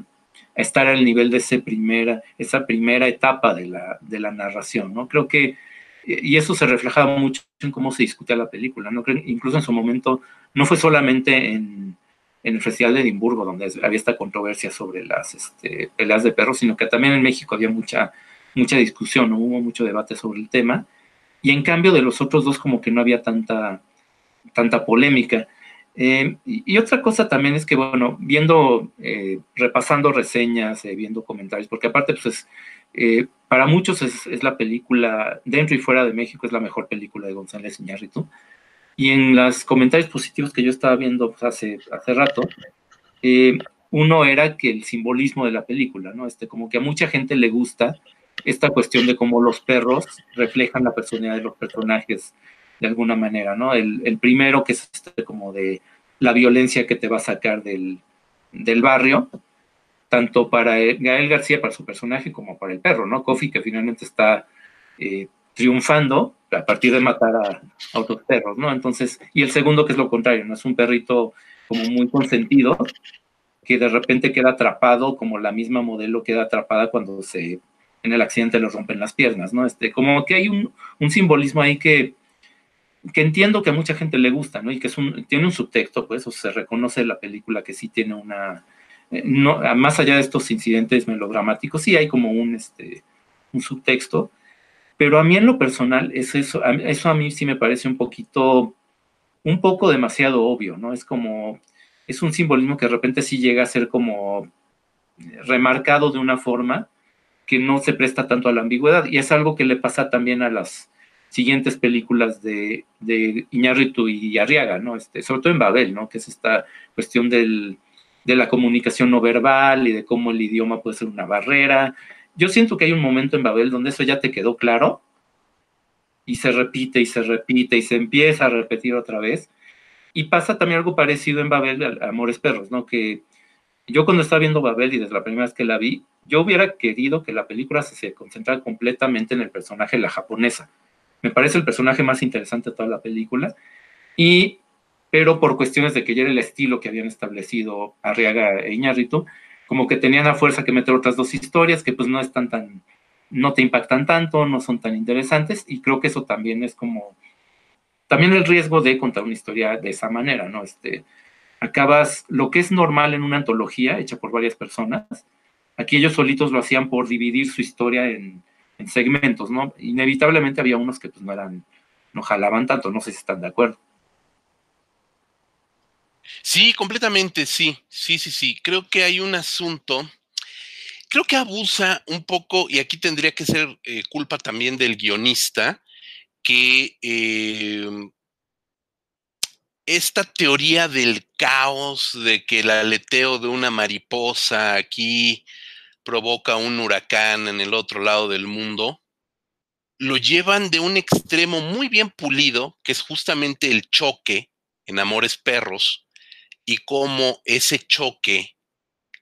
estar al nivel de ese primera, esa primera etapa de la, de la narración, ¿no? Creo que y eso se reflejaba mucho en cómo se discutía la película, ¿no? Incluso en su momento no fue solamente en, el Festival de Edimburgo donde había esta controversia sobre las este, peleas de perros, sino que también en México había mucha, mucha discusión, ¿no? hubo mucho debate sobre el tema, y en cambio de los otros dos como que no había tanta, tanta polémica. Eh, y, otra cosa también es que, bueno, viendo, eh, repasando reseñas, eh, viendo comentarios, porque aparte, pues para muchos es, la película, dentro y fuera de México, es la mejor película de González Iñárritu. Y en los comentarios positivos que yo estaba viendo pues, hace, hace rato, eh, uno era que el simbolismo de la película, ¿no? Este, como que a mucha gente le gusta esta cuestión de cómo los perros reflejan la personalidad de los personajes de alguna manera, ¿no? El, el primero que es este como de la violencia que te va a sacar del, del barrio, tanto para Gael García, para su personaje, como para el perro, ¿no? Kofi, que finalmente está eh, triunfando a partir de matar a, otros perros, ¿no? Entonces, y el segundo, que es lo contrario, ¿no? Es un perrito como muy consentido, que de repente queda atrapado, como la misma modelo queda atrapada cuando se en el accidente le rompen las piernas, ¿no? Este, como que hay un, simbolismo ahí que, que entiendo que a mucha gente le gusta, ¿no? Y que es un, tiene un subtexto, pues, o se reconoce la película que sí tiene una, no, más allá de estos incidentes melodramáticos, sí hay como un, este, un subtexto, pero a mí en lo personal es eso, eso a mí sí me parece un poquito, un poco demasiado obvio, ¿no? Es como, es un simbolismo que de repente sí llega a ser como remarcado de una forma que no se presta tanto a la ambigüedad, y es algo que le pasa también a las siguientes películas de, de Iñárritu y Arriaga, ¿no? Este, sobre todo en Babel, ¿no? Que es esta cuestión del, de la comunicación no verbal y de cómo el idioma puede ser una barrera. yo siento que hay un momento en Babel donde eso ya te quedó claro y se repite y se repite y se empieza a repetir otra vez. Y pasa también algo parecido en Babel, Amores Perros, ¿no? Que yo cuando estaba viendo Babel y desde la primera vez que la vi, yo hubiera querido que la película se, concentrara completamente en el personaje la japonesa. Me parece el personaje más interesante de toda la película. Y, pero por cuestiones de que ya era el estilo que habían establecido Arriaga e Iñárritu, como que tenían a fuerza que meter otras dos historias que pues no están tan, no te impactan tanto, no son tan interesantes, y creo que eso también es como, también el riesgo de contar una historia de esa manera, ¿no? Este, acabas, lo que es normal en una antología hecha por varias personas, aquí ellos solitos lo hacían por dividir su historia en, en segmentos, ¿no? Inevitablemente había unos que pues no eran, no jalaban tanto, no sé si están de acuerdo. Sí, completamente, sí, sí, sí, sí. Creo que hay un asunto, creo que abusa un poco, y aquí tendría que ser eh, culpa también del guionista, que em, esta teoría del caos, de que el aleteo de una mariposa aquí provoca un huracán en el otro lado del mundo, lo llevan de un extremo muy bien pulido, que es justamente el choque en Amores Perros, y cómo ese choque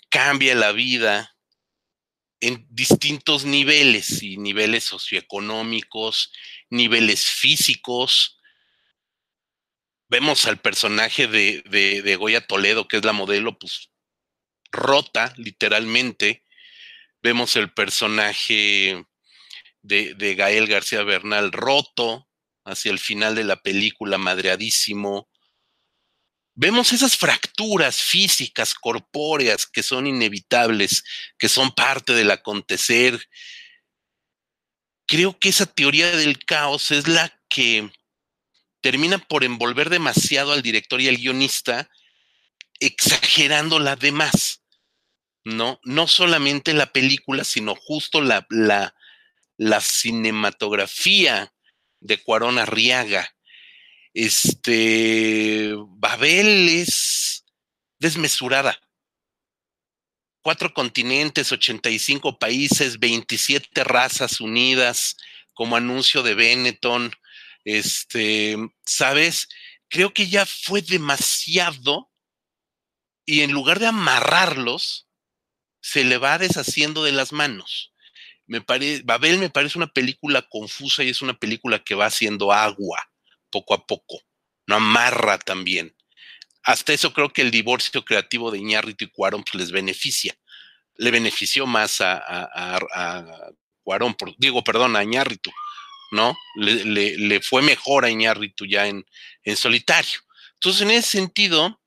cambia la vida en distintos niveles, y niveles socioeconómicos, niveles físicos. Vemos al personaje de, de, Goya Toledo, que es la modelo, pues rota, literalmente. Vemos el personaje de, de Gael García Bernal roto hacia el final de la película, madreadísimo vemos esas fracturas físicas, corpóreas, que son inevitables, que son parte del acontecer. Creo que esa teoría del caos es la que termina por envolver demasiado al director y al guionista, exagerando la demás. ¿no? No solamente la película, sino justo la, la, la cinematografía de Cuarón Arriaga este, Babel es desmesurada. Cuatro continentes, 85 países, 27 razas unidas, como anuncio de Benetton. Este, ¿sabes? Creo que ya fue demasiado y en lugar de amarrarlos, se le va deshaciendo de las manos. Me Babel me parece una película confusa y es una película que va haciendo agua poco a poco, no amarra también. Hasta eso creo que el divorcio creativo de Iñárritu y Cuarón pues, les beneficia. Le benefició más a, Cuarón, digo, perdón, a Iñárritu, ¿no? Le, fue mejor a Iñárritu ya en, en solitario. Entonces, en ese sentido,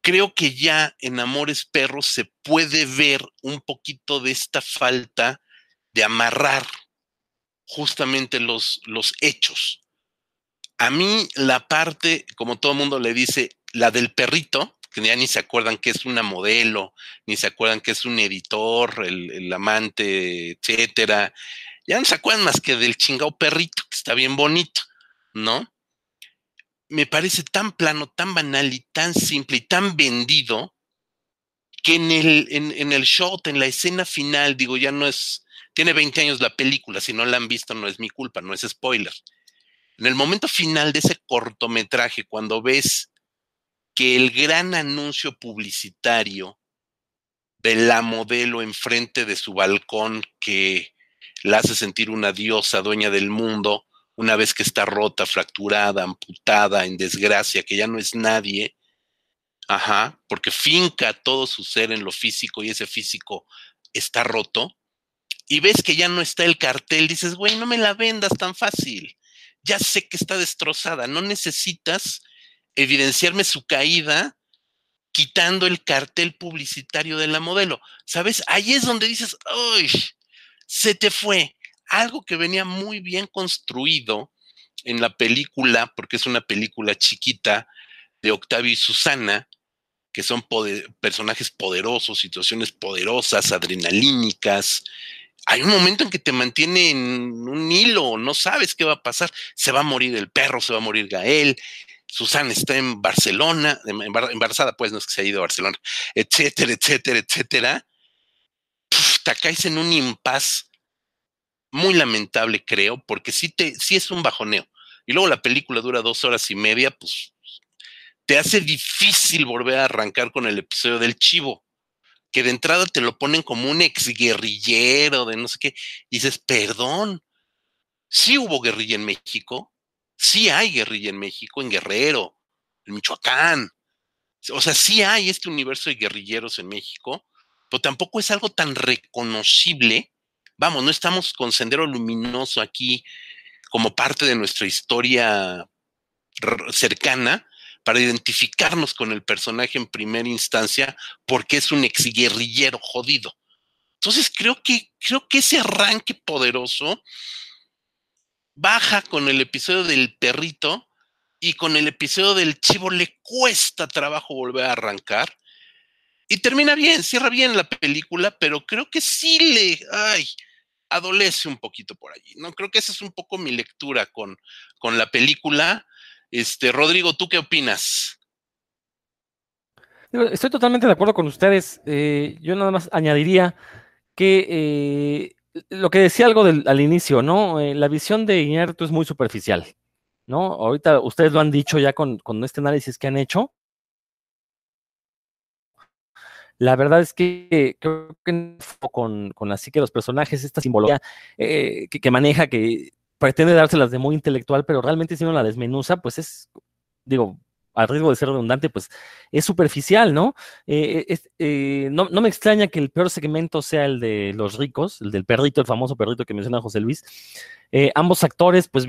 creo que ya en Amores Perros se puede ver un poquito de esta falta de amarrar justamente los, los hechos. A mí la parte, como todo el mundo le dice, la del perrito, que ya ni se acuerdan que es una modelo, ni se acuerdan que es un editor, el, amante, etcétera. Ya no se acuerdan más que del chingado perrito, que está bien bonito, ¿no? Me parece tan plano, tan banal y tan simple y tan vendido que en el, en, en el shot, en la escena final, digo, ya no es, tiene 20 años la película, si no la han visto no es mi culpa, no es spoiler en el momento final de ese cortometraje, cuando ves que el gran anuncio publicitario de la modelo enfrente de su balcón que la hace sentir una diosa dueña del mundo, una vez que está rota, fracturada, amputada, en desgracia, que ya no es nadie, ajá, porque finca todo su ser en lo físico y ese físico está roto, y ves que ya no está el cartel, dices, güey, no me la vendas tan fácil ya sé que está destrozada, no necesitas evidenciarme su caída quitando el cartel publicitario de la modelo. ¿Sabes? Ahí es donde dices, ¡ay! Se te fue. Algo que venía muy bien construido en la película, porque es una película chiquita de Octavio y Susana, que son personajes poderosos, situaciones poderosas, adrenalínicas, hay un momento en que te mantiene en un hilo, no sabes qué va a pasar. Se va a morir el perro, se va a morir Gael, Susana está en Barcelona, embarazada, pues no es que se ha ido a Barcelona, etcétera, etcétera, etcétera. puta, caes en un impas muy lamentable, creo, porque sí, te, sí es un bajoneo. Y luego la película dura dos horas y media, pues te hace difícil volver a arrancar con el episodio del chivo, que de entrada te lo ponen como un ex guerrillero de no sé qué. Y dices, perdón, sí hubo guerrilla en México, sí hay guerrilla en México, en Guerrero, en Michoacán. O sea, sí hay este universo de guerrilleros en México, pero tampoco es algo tan reconocible. Vamos, no estamos con Sendero Luminoso aquí como parte de nuestra historia cercana para identificarnos con el personaje en primera instancia porque es un exguerrillero jodido. Entonces creo que, creo que ese arranque poderoso baja con el episodio del perrito y con el episodio del chivo le cuesta trabajo volver a arrancar. Y termina bien, cierra bien la película, pero creo que sí le, ay, adolece un poquito por allí, ¿no? Creo que esa es un poco mi lectura con, con la película. Este, Rodrigo, ¿tú qué opinas? Estoy totalmente de acuerdo con ustedes. Eh, yo nada más añadiría que eh, lo que decía algo al inicio, ¿no? Eh, la visión de Iñárritu es muy superficial, ¿no? Ahorita ustedes lo han dicho ya con, este análisis que han hecho. La verdad es que creo que con, con así que los personajes, esta simbología que, maneja, que pretende dárselas de muy intelectual, pero realmente si uno la desmenuza, pues es, digo, al riesgo de ser redundante, pues es superficial, ¿no? Eh, eh, no, me extraña que el peor segmento sea el de los ricos, el del perrito, el famoso perrito que menciona José Luis. Eh, ambos actores, pues,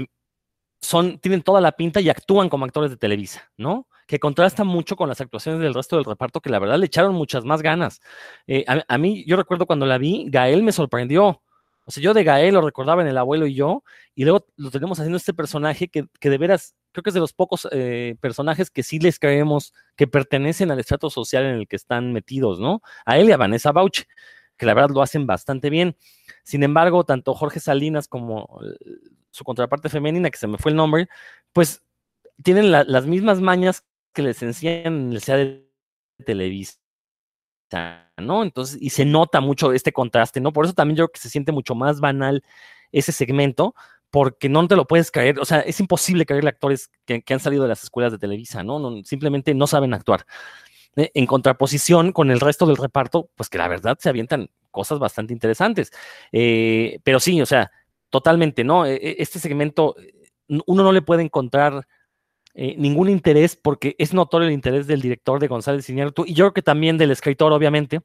son, tienen toda la pinta y actúan como actores de Televisa, ¿no? Que contrasta mucho con las actuaciones del resto del reparto, que la verdad le echaron muchas más ganas. A, mí, yo recuerdo cuando la vi, Gael me sorprendió. O sea, yo de Gael lo recordaba en El Abuelo y yo, y luego lo tenemos haciendo este personaje que, que de veras creo que es de los pocos eh, personajes que sí les creemos que pertenecen al estrato social en el que están metidos, ¿no? A él y a Vanessa Bauch, que la verdad lo hacen bastante bien. Sin embargo, tanto Jorge Salinas como su contraparte femenina, que se me fue el nombre, pues tienen las mismas mañas que les enseñan en el CEA de Televisa. ¿No? Entonces, y se nota mucho este contraste, ¿no? Por eso también yo creo que se siente mucho más banal ese segmento, porque no te lo puedes caer, o sea, es imposible caerle actores que, han salido de las escuelas de Televisa, ¿no? Simplemente no saben actuar. Eh, en contraposición con el resto del reparto, pues que la verdad se avientan cosas bastante interesantes. Eh, pero sí, o sea, totalmente, ¿no? E, e, este segmento, uno no le puede encontrar eh, ningún interés porque es notorio el interés del director de González Iñárritu y yo creo que también del escritor, obviamente,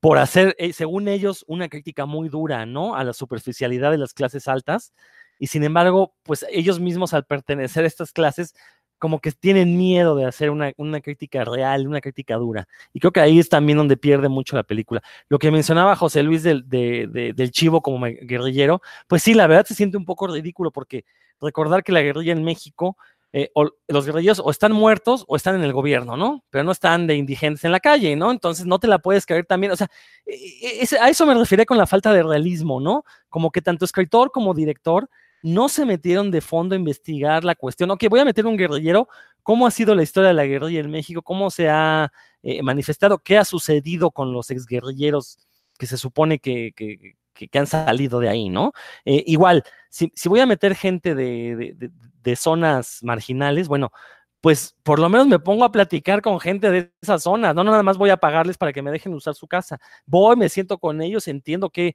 por hacer, eh, según ellos, una crítica muy dura, ¿no? A la superficialidad de las clases altas. Y sin embargo, pues ellos mismos al pertenecer a estas clases, como que tienen miedo de hacer una, crítica real, una crítica dura. Y creo que ahí es también donde pierde mucho la película. Lo que mencionaba José Luis del, del chivo como guerrillero, pues sí, la verdad se siente un poco ridículo porque recordar que la guerrilla en México eh, los guerrilleros o están muertos o están en el gobierno, ¿no? Pero no están de indigentes en la calle, ¿no? Entonces no te la puedes creer también, o sea, e, e, a eso me refiero con la falta de realismo, ¿no? Como que tanto escritor como director no se metieron de fondo a investigar la cuestión, ok, voy a meter un guerrillero, ¿cómo ha sido la historia de la guerrilla en México? ¿Cómo se ha eh, manifestado? ¿Qué ha sucedido con los exguerrilleros que se supone que, que, han salido de ahí, ¿no? Eh, igual, si, voy a meter gente de, zonas marginales, bueno, pues por lo menos me pongo a platicar con gente de esas zonas, no nada más voy a pagarles para que me dejen usar su casa. Voy, me siento con ellos, entiendo qué,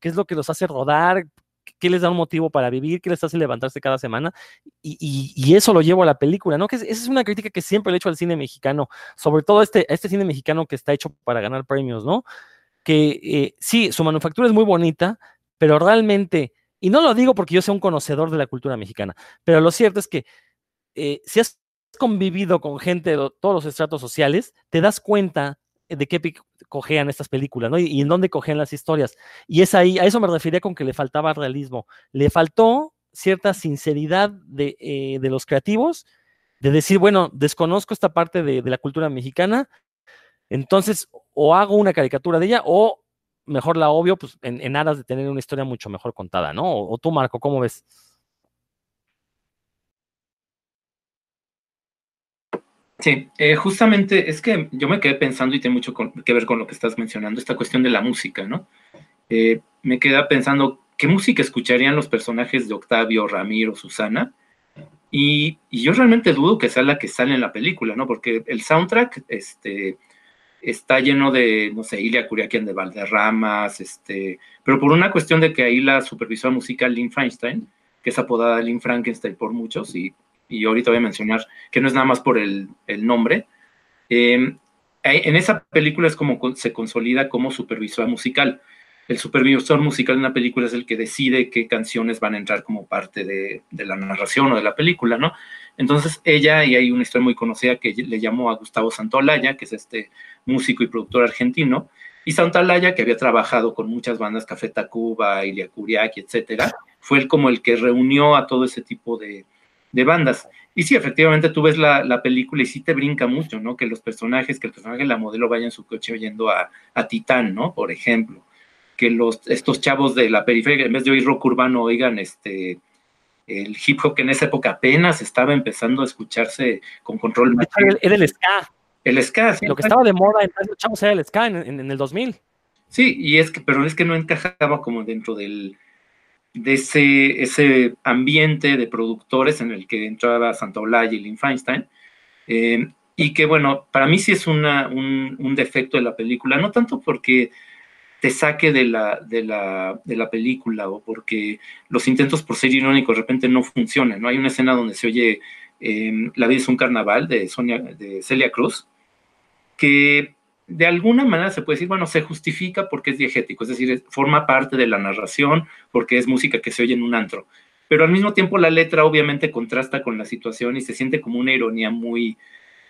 qué es lo que los hace rodar, qué les da un motivo para vivir, qué les hace levantarse cada semana, y, y, eso lo llevo a la película, ¿no? Que esa es una crítica que siempre le he hecho al cine mexicano, sobre todo este, este cine mexicano que está hecho para ganar premios, ¿no? que eh, sí, su manufactura es muy bonita, pero realmente, y no lo digo porque yo sea un conocedor de la cultura mexicana, pero lo cierto es que eh, si has convivido con gente de todos los estratos sociales, te das cuenta de qué cojean estas películas, ¿no? Y, en dónde cojean las historias. Y es ahí, a eso me refería con que le faltaba realismo. Le faltó cierta sinceridad de, eh, los creativos, de decir, bueno, desconozco esta parte de, de la cultura mexicana, entonces, o hago una caricatura de ella o mejor la obvio, pues en, aras de tener una historia mucho mejor contada, ¿no? O, tú, Marco, ¿cómo ves? Sí, eh, justamente es que yo me quedé pensando y tiene mucho que ver con lo que estás mencionando, esta cuestión de la música, ¿no? Eh, me quedé pensando, ¿qué música escucharían los personajes de Octavio, Ramiro, Susana? Y, yo realmente dudo que sea la que sale en la película, ¿no? Porque el soundtrack este, está lleno de, no sé, Ilia Curiaquian de Valderramas, este, pero por una cuestión de que ahí la supervisora musical Lynn Feinstein, que es apodada Lynn Frankenstein por muchos, y, y ahorita voy a mencionar que no es nada más por el, el nombre, eh, en esa película es como se consolida como supervisora musical el supervisor musical de una película es el que decide qué canciones van a entrar como parte de, la narración o de la película, ¿no? Entonces ella, y hay una historia muy conocida que le llamó a Gustavo Santolaya, que es este músico y productor argentino, y Santolaya, que había trabajado con muchas bandas, Café Tacuba, Ilia Curiaki, etcétera, fue él como el que reunió a todo ese tipo de, bandas. Y sí, efectivamente, tú ves la, película y sí te brinca mucho, ¿no? Que los personajes, que el personaje la modelo vaya en su coche oyendo a, a Titán, ¿no? Por ejemplo que los, estos chavos de la periferia, en vez de oír rock urbano, oigan este, el hip hop que en esa época apenas estaba empezando a escucharse con control. Era el, ska. El ska, sí. Lo que estaba de moda en chavos era el ska en, el 2000. Sí, y es que, pero es que no encajaba como dentro del, de ese, ese ambiente de productores en el que entraba Santaolalla y Lynn Feinstein. Eh, y que bueno, para mí sí es una, un, un defecto de la película, no tanto porque te saque de la, de la, de la película o porque los intentos por ser irónicos de repente no funcionan. ¿no? Hay una escena donde se oye em, La vida es un carnaval de, Sonia, de Celia Cruz, que de alguna manera se puede decir, bueno, se justifica porque es diegético, es decir, forma parte de la narración porque es música que se oye en un antro. Pero al mismo tiempo la letra obviamente contrasta con la situación y se siente como una ironía muy,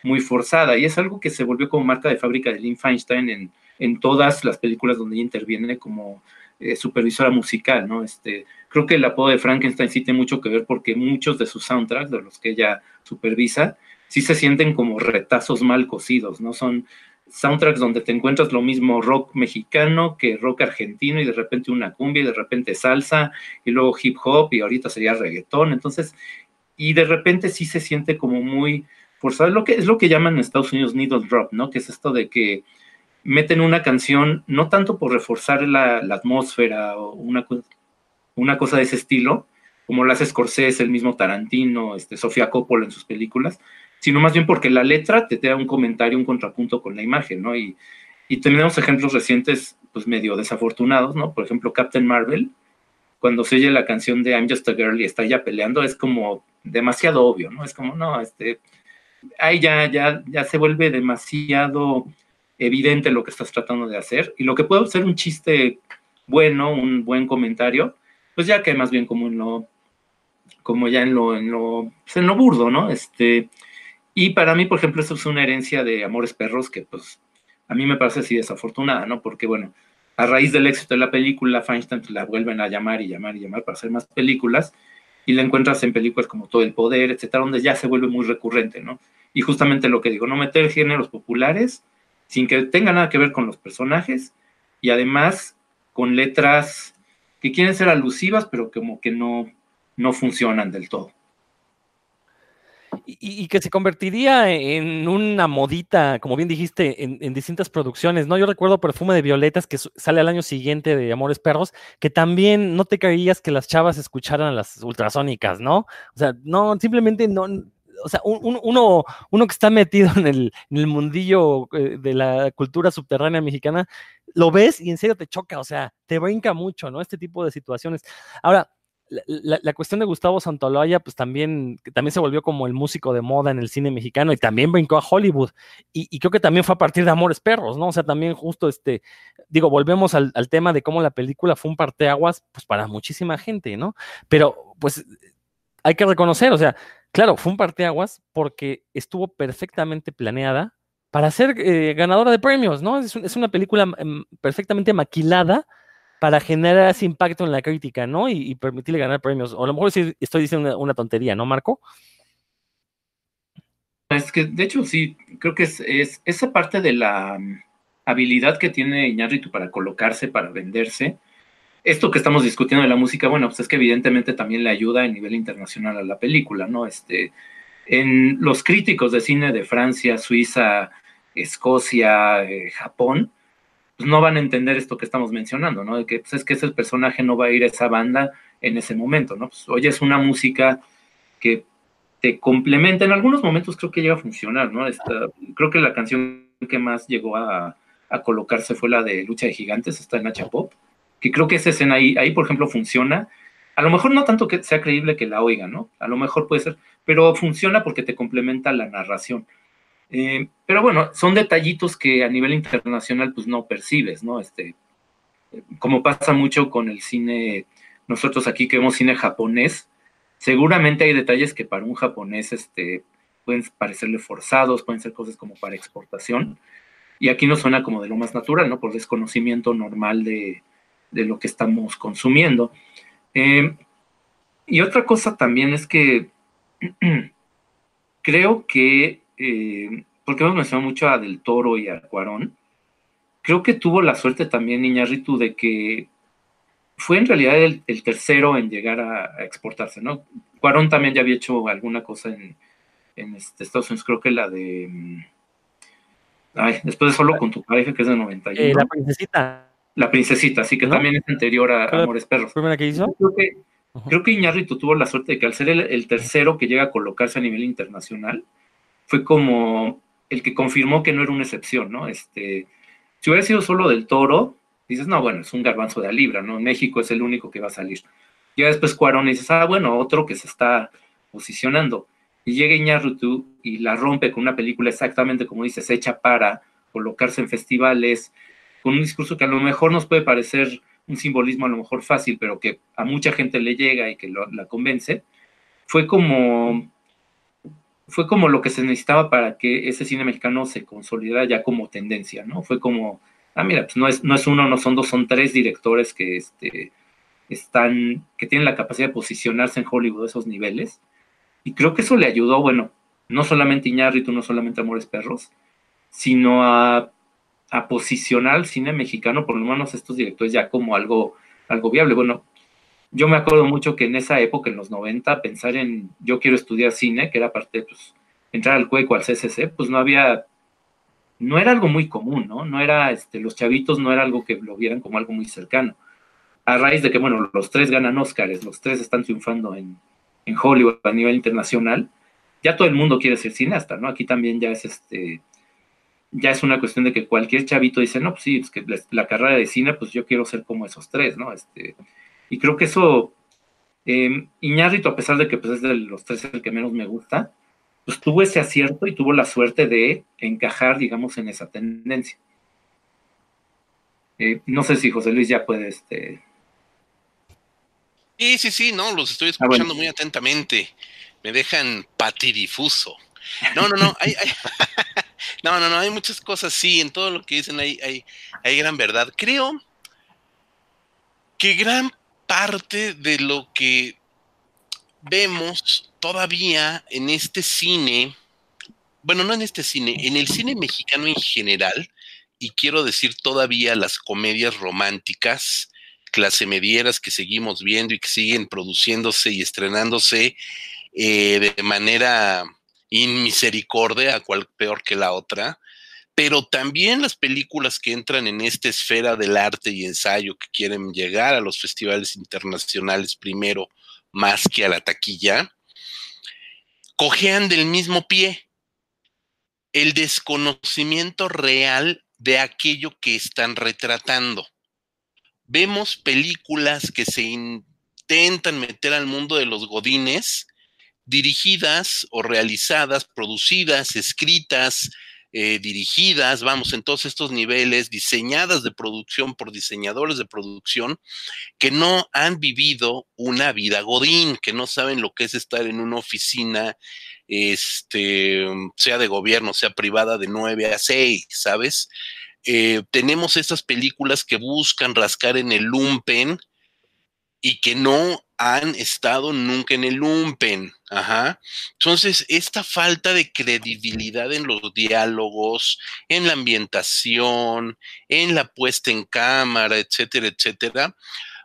muy forzada. Y es algo que se volvió como marca de fábrica de Lynn Feinstein en, en todas las películas donde ella interviene como eh, supervisora musical, ¿no? Este, creo que el apodo de Frankenstein sí tiene mucho que ver porque muchos de sus soundtracks, de los que ella supervisa, sí se sienten como retazos mal cocidos, ¿no? Son soundtracks donde te encuentras lo mismo rock mexicano que rock argentino y de repente una cumbia y de repente salsa y luego hip hop y ahorita sería reggaetón, entonces, y de repente sí se siente como muy forzado, lo que es lo que llaman en Estados Unidos needle drop, ¿no? Que es esto de que meten una canción no tanto por reforzar la, atmósfera o una, una cosa de ese estilo, como lo hace Scorsese, el mismo Tarantino, este, Sofía Coppola en sus películas, sino más bien porque la letra te da un comentario, un contrapunto con la imagen, ¿no? Y, y tenemos ejemplos recientes, pues medio desafortunados, ¿no? Por ejemplo, Captain Marvel, cuando se oye la canción de I'm Just a Girl y está ya peleando, es como demasiado obvio, ¿no? Es como, no, este, ahí ya, ya, ya se vuelve demasiado evidente lo que estás tratando de hacer y lo que puede ser un chiste bueno, un buen comentario, pues ya que más bien como en lo, como ya en lo, en lo, pues en lo burdo, ¿no? Este, y para mí, por ejemplo, eso es una herencia de Amores Perros que pues a mí me parece así desafortunada, ¿no? Porque bueno, a raíz del éxito de la película, Feinstein la vuelven a llamar y llamar y llamar para hacer más películas y la encuentras en películas como Todo el Poder, etcétera, donde ya se vuelve muy recurrente, ¿no? Y justamente lo que digo, no meter géneros populares sin que tenga nada que ver con los personajes y además con letras que quieren ser alusivas, pero como que no, no funcionan del todo. Y, que se convertiría en una modita, como bien dijiste, en, distintas producciones, ¿no? Yo recuerdo Perfume de Violetas, que sale al año siguiente de Amores Perros, que también no te creías que las chavas escucharan a las ultrasónicas, ¿no? O sea, no, simplemente no, o sea, uno, uno que está metido en el, en el mundillo eh, de la cultura subterránea mexicana, lo ves y en serio te choca, o sea, te brinca mucho, ¿no? Este tipo de situaciones. Ahora, la, cuestión de Gustavo Santoloya, pues también, también se volvió como el músico de moda en el cine mexicano y también brincó a Hollywood. Y, creo que también fue a partir de Amores Perros, ¿no? O sea, también justo este, digo, volvemos al, tema de cómo la película fue un parteaguas, pues para muchísima gente, ¿no? Pero, pues, hay que reconocer, o sea, Claro, fue un parteaguas porque estuvo perfectamente planeada para ser eh, ganadora de premios, ¿no? Es, una película mm, perfectamente maquilada para generar ese impacto en la crítica, ¿no? Y, permitirle ganar premios. O a lo mejor estoy diciendo una, tontería, ¿no, Marco? Es que, de hecho, sí, creo que es, esa parte de la mm, habilidad que tiene Iñárritu para colocarse, para venderse, esto que estamos discutiendo de la música, bueno, pues es que evidentemente también le ayuda a nivel internacional a la película, ¿no? Este, en los críticos de cine de Francia, Suiza, Escocia, eh, Japón, pues no van a entender esto que estamos mencionando, ¿no? De que pues, es que ese personaje no va a ir a esa banda en ese momento, ¿no? Pues oyes una música que te complementa, en algunos momentos creo que llega a funcionar, ¿no? creo que la canción que más llegó a, colocarse fue la de Lucha de Gigantes, está en H Pop, que creo que esa escena ahí, ahí, por ejemplo, funciona. A lo mejor no tanto que sea creíble que la oigan, ¿no? A lo mejor puede ser, pero funciona porque te complementa la narración. Eh, pero bueno, son detallitos que a nivel internacional pues no percibes, ¿no? Este, como pasa mucho con el cine, nosotros aquí que vemos cine japonés, seguramente hay detalles que para un japonés este, pueden parecerle forzados, pueden ser cosas como para exportación, y aquí no suena como de lo más natural, ¿no? Por desconocimiento normal de, lo que estamos consumiendo. Eh, y otra cosa también es que creo que eh, porque hemos mencionado mucho a Del Toro y a Cuarón, creo que tuvo la suerte también Iñárritu de que fue en realidad el, tercero en llegar a, exportarse, ¿no? Cuarón también ya había hecho alguna cosa en, este, Estados Unidos, creo que la de... Mm, ay, después de Solo con tu pareja, que es de 91. Eh, la princesita. La princesita, sí, que también es anterior a Amores Perros. ¿Primera que hizo? Creo que, creo que Iñárritu tuvo la suerte de que al ser el tercero que llega a colocarse a nivel internacional, fue como el que confirmó que no era una excepción, ¿no? Este, si hubiera sido solo del toro, dices, no, bueno, es un garbanzo de a libra, ¿no? México es el único que va a salir. Ya después Cuarón dices, ah, bueno, otro que se está posicionando. Y llega Iñárritu y la rompe con una película exactamente como dices, hecha para colocarse en festivales, con un discurso que a lo mejor nos puede parecer un simbolismo a lo mejor fácil, pero que a mucha gente le llega y que la convence, fue como fue como lo que se necesitaba para que ese cine mexicano se consolidara ya como tendencia, ¿no? Fue como, ah, mira, pues no es, no es uno, no son dos, son tres directores que este, están, que tienen la capacidad de posicionarse en Hollywood a esos niveles. Y creo que eso le ayudó, bueno, no solamente Iñárritu, no solamente Amores Perros, sino a, a posicionar al cine mexicano, por lo menos estos directores, ya como algo, algo viable. Bueno, yo me acuerdo mucho que en esa época, en los 90, pensar en yo quiero estudiar cine, que era parte, pues, entrar al cueco, al CCC, pues no había, no era algo muy común, ¿no? No era, este, los chavitos no era algo que lo vieran como algo muy cercano. A raíz de que, bueno, los tres ganan Óscares, los tres están triunfando en, Hollywood a nivel internacional, ya todo el mundo quiere ser cineasta, ¿no? Aquí también ya es este, ya es una cuestión de que cualquier chavito dice, no, pues sí, es que la carrera de cine, pues yo quiero ser como esos tres, ¿no? Este, y creo que eso, eh, Iñárritu, a pesar de que pues, es de los tres el que menos me gusta, pues tuvo ese acierto y tuvo la suerte de encajar, digamos, en esa tendencia. Eh, no sé si José Luis ya puede, este... Sí, sí, sí, no, los estoy ah, escuchando muy atentamente. Me dejan patidifuso. No, no, no, hay, no, no, no, hay muchas cosas, sí, en todo lo que dicen hay, hay, hay gran verdad. Creo que gran parte de lo que vemos todavía en este cine, bueno, no en este cine, en el cine mexicano en general, y quiero decir todavía las comedias románticas, clase medieras que seguimos viendo y que siguen produciéndose y estrenándose eh, de manera inmisericordia, cual peor que la otra, pero también las películas que entran en esta esfera del arte y ensayo que quieren llegar a los festivales internacionales primero más que a la taquilla, cojean del mismo pie el desconocimiento real de aquello que están retratando. Vemos películas que se intentan meter al mundo de los godines, dirigidas o realizadas, producidas, escritas, eh, dirigidas, vamos, en todos estos niveles, diseñadas de producción por diseñadores de producción que no han vivido una vida godín, que no saben lo que es estar en una oficina, este, sea de gobierno, sea privada, de 9 a 6, ¿sabes? Eh, tenemos esas películas que buscan rascar en el lumpen y que no han estado nunca en el lumpen. Ajá. Entonces, esta falta de credibilidad en los diálogos, en la ambientación, en la puesta en cámara, etcétera, etcétera,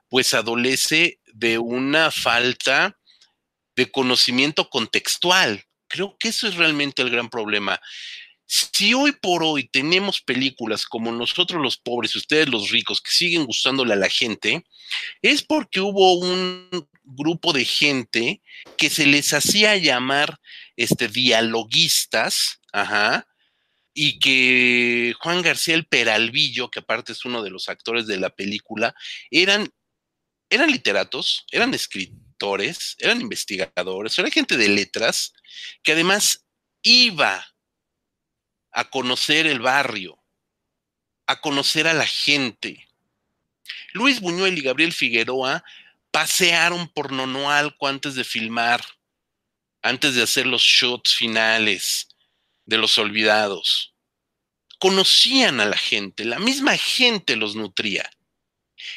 pues adolece de una falta de conocimiento contextual. Creo que eso es realmente el gran problema. Si hoy por hoy tenemos películas como nosotros los pobres y ustedes los ricos que siguen gustándole a la gente, es porque hubo un grupo de gente que se les hacía llamar este, dialoguistas, ajá, y que Juan García el Peralvillo, que aparte es uno de los actores de la película, eran, eran literatos, eran escritores, eran investigadores, era gente de letras, que además iba a conocer el barrio, a conocer a la gente. Luis Buñuel y Gabriel Figueroa pasearon por Nonoalco antes de filmar, antes de hacer los shots finales de los olvidados. Conocían a la gente, la misma gente los nutría.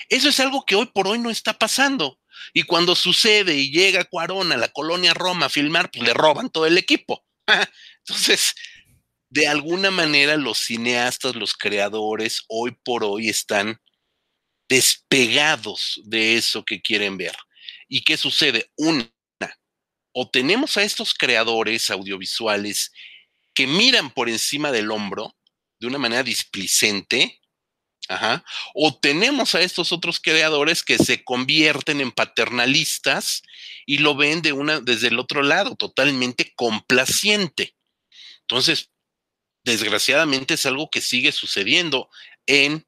Eso es algo que hoy por hoy no está pasando. Y cuando sucede y llega Cuarón a la colonia Roma a filmar, pues le roban todo el equipo. Entonces, de alguna manera los cineastas, los creadores, hoy por hoy están despegados de eso que quieren ver. ¿Y qué sucede? Una, o tenemos a estos creadores audiovisuales que miran por encima del hombro de una manera displicente, o tenemos a estos otros creadores que se convierten en paternalistas y lo ven de una, desde el otro lado, totalmente complaciente. Entonces, desgraciadamente es algo que sigue sucediendo en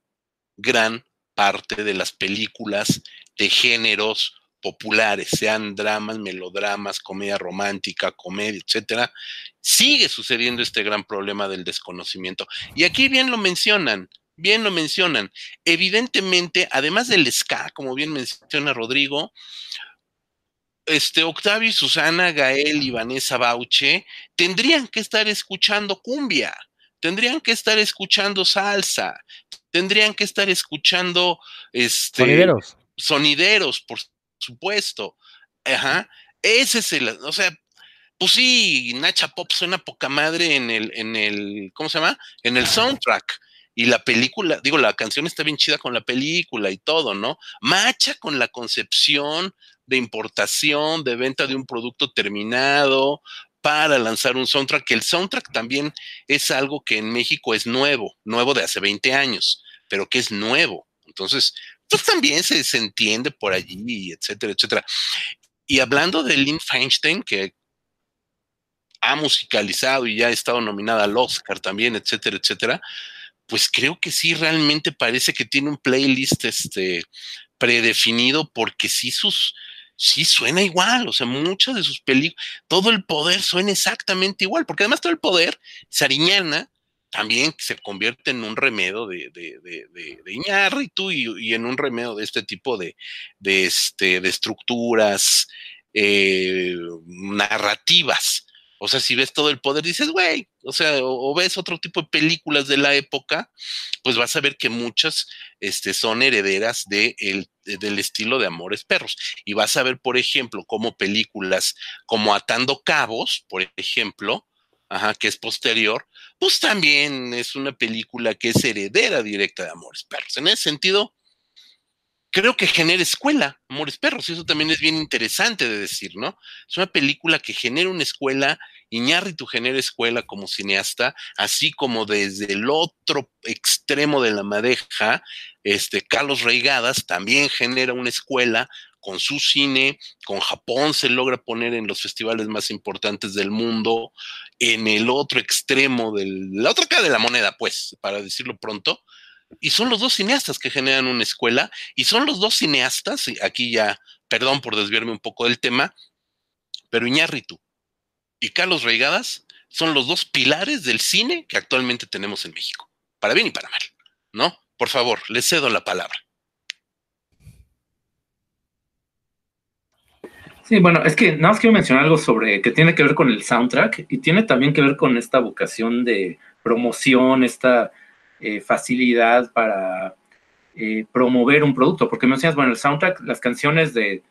gran parte de las películas de géneros populares, sean dramas, melodramas, comedia romántica, comedia, etcétera, sigue sucediendo este gran problema del desconocimiento. Y aquí bien lo mencionan, bien lo mencionan. Evidentemente, además del ska, como bien menciona Rodrigo, este, Octavio y Susana, Gael y Vanessa Bauche tendrían que estar escuchando cumbia, tendrían que estar escuchando salsa, tendrían que estar escuchando este, sonideros. sonideros, por supuesto. Ajá. Ese es el, o sea, pues sí, Nacha Pop suena poca madre en el, en el, ¿cómo se llama? En el soundtrack. Y la película, digo, la canción está bien chida con la película y todo, ¿no? Macha con la concepción de importación, de venta de un producto terminado para lanzar un soundtrack, que el soundtrack también es algo que en México es nuevo, nuevo de hace 20 años, pero que es nuevo. Entonces, pues también se, se entiende por allí, etcétera, etcétera. Y hablando de Lynn Feinstein, que ha musicalizado y ya ha estado nominada al Oscar también, etcétera, etcétera, pues creo que sí, realmente parece que tiene un playlist este, predefinido porque sí sus, sí suena igual, o sea, muchas de sus películas, todo el poder suena exactamente igual, porque además todo el poder, Sariñana, también se convierte en un remedio de, de, de, de, Iñárritu y, en un remedio de este tipo de, de, este, de estructuras eh, narrativas. O sea, si ves todo el poder, dices, güey, o sea, o, ves otro tipo de películas de la época, pues vas a ver que muchas este, son herederas de el, del estilo de Amores Perros. Y vas a ver, por ejemplo, como películas como Atando Cabos, por ejemplo, ajá, que es posterior, pues también es una película que es heredera directa de Amores Perros. En ese sentido, creo que genera escuela, Amores Perros, y eso también es bien interesante de decir, ¿no? Es una película que genera una escuela, Iñárritu genera escuela como cineasta, así como desde el otro extremo de la madeja, este, Carlos Reigadas también genera una escuela con su cine, con Japón se logra poner en los festivales más importantes del mundo, en el otro extremo, de la otra cara de la moneda, pues, para decirlo pronto, y son los dos cineastas que generan una escuela, y son los dos cineastas, aquí ya, perdón por desviarme un poco del tema, pero Iñárritu y Carlos Reigadas son los dos pilares del cine que actualmente tenemos en México, para bien y para mal, ¿no? Por favor, les cedo la palabra. Sí, bueno, es que nada más quiero mencionar algo sobre que tiene que ver con el soundtrack y tiene también que ver con esta vocación de promoción, esta eh, facilidad para eh, promover un producto, porque me decías, bueno, el soundtrack, las canciones de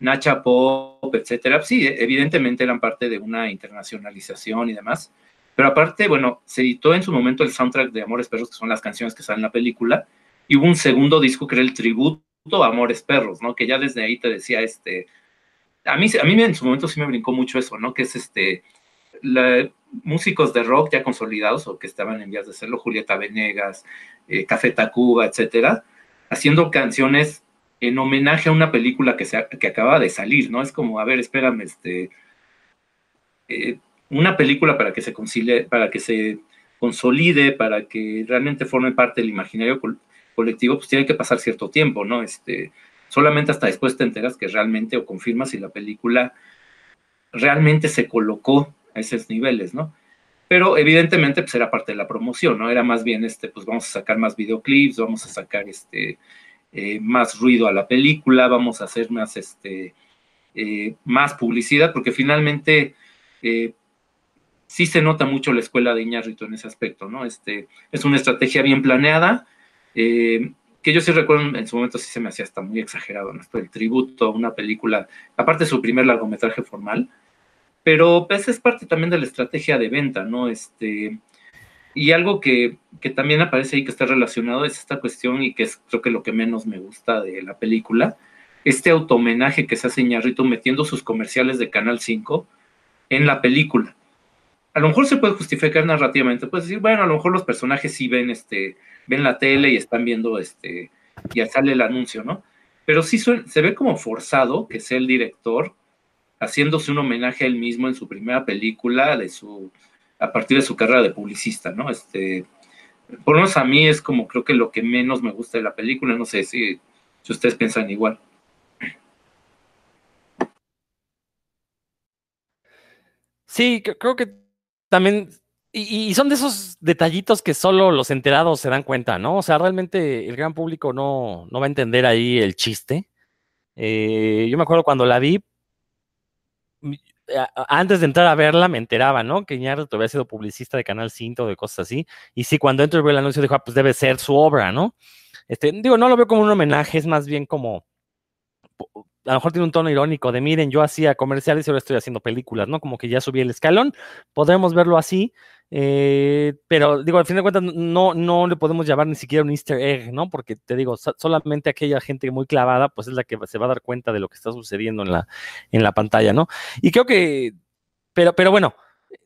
Nacha Pop, etcétera, sí, evidentemente eran parte de una internacionalización y demás, pero aparte, bueno, se editó en su momento el soundtrack de Amores Perros, que son las canciones que salen en la película, y hubo un segundo disco que era el tributo a Amores Perros, ¿no? Que ya desde ahí te decía, este, a mí, a mí en su momento sí me brincó mucho eso, ¿no? Que es este, músicos de rock ya consolidados o que estaban en vías de serlo, Julieta Venegas, eh, Café Tacuba, etcétera, haciendo canciones en homenaje a una película que, se, que acaba de salir, ¿no? Es como, a ver, espérame, este, eh, una película para que se concilie, para que se consolide, para que realmente forme parte del imaginario colectivo, pues tiene que pasar cierto tiempo, ¿no? Este, solamente hasta después te enteras que realmente o confirmas si la película realmente se colocó a esos niveles, ¿no? Pero evidentemente pues era parte de la promoción, ¿no? Era más bien este, pues vamos a sacar más videoclips, vamos a sacar este, eh, más ruido a la película, vamos a hacer más, este, eh, más publicidad, porque finalmente eh, sí se nota mucho la escuela de Iñárritu en ese aspecto, ¿no? Este, es una estrategia bien planeada, que yo sí recuerdo en su momento sí se me hacía hasta muy exagerado, ¿no? El tributo a una película, aparte de su primer largometraje formal, pero pues es parte también de la estrategia de venta, ¿no? Este, y algo que, también aparece ahí que está relacionado es esta cuestión y que es creo que lo que menos me gusta de la película, este automenaje que se hace Ñarrito metiendo sus comerciales de Canal 5 en la película. A lo mejor se puede justificar narrativamente, puedes decir, bueno, a lo mejor los personajes sí ven, este, ven la tele y están viendo, este, y sale el anuncio, ¿no? Pero sí se ve como forzado que sea el director haciéndose un homenaje a él mismo en su primera película de su a partir de su carrera de publicista, ¿no? Este, por lo menos a mí es como creo que lo que menos me gusta de la película, no sé si, si ustedes piensan igual. Sí, creo que también, y, son de esos detallitos que solo los enterados se dan cuenta, ¿no? O sea, realmente el gran público no, no va a entender ahí el chiste. Eh, yo me acuerdo cuando la vi, antes de entrar a verla me enteraba, ¿no? Que Iñárritu había sido publicista de Canal 5, de cosas así. Y sí, cuando entro y veo el anuncio, dijo, ah, pues debe ser su obra, ¿no? Este, digo, no lo veo como un homenaje, es más bien como, a lo mejor tiene un tono irónico de, miren, yo hacía comerciales y ahora estoy haciendo películas, ¿no? Como que ya subí el escalón, podremos verlo así, eh, pero digo, al fin de cuentas, no, no le podemos llamar ni siquiera un easter egg, ¿no? Porque te digo, solamente aquella gente muy clavada, pues es la que se va a dar cuenta de lo que está sucediendo en la, en la pantalla, ¿no? Y creo que, pero, pero bueno,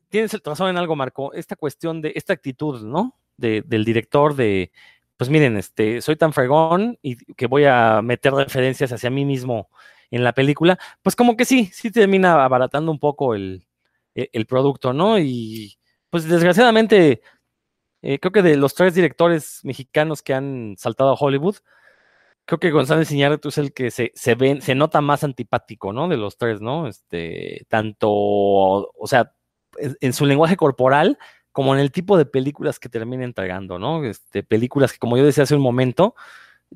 tienes razón en algo, Marco, esta cuestión de esta actitud, ¿no? del director de, pues miren, este, soy tan fregón y que voy a meter referencias hacia mí mismo en la película, pues como que sí, sí termina abaratando un poco el, e, el producto, ¿no? Y pues desgraciadamente, eh, creo que de los tres directores mexicanos que han saltado a Hollywood, creo que González Iñárritu es el que se, se, se nota más antipático, ¿no? De los tres, ¿no? Este, tanto, o sea, en, su lenguaje corporal, como en el tipo de películas que termina entregando, ¿no? Este, películas que, como yo decía hace un momento,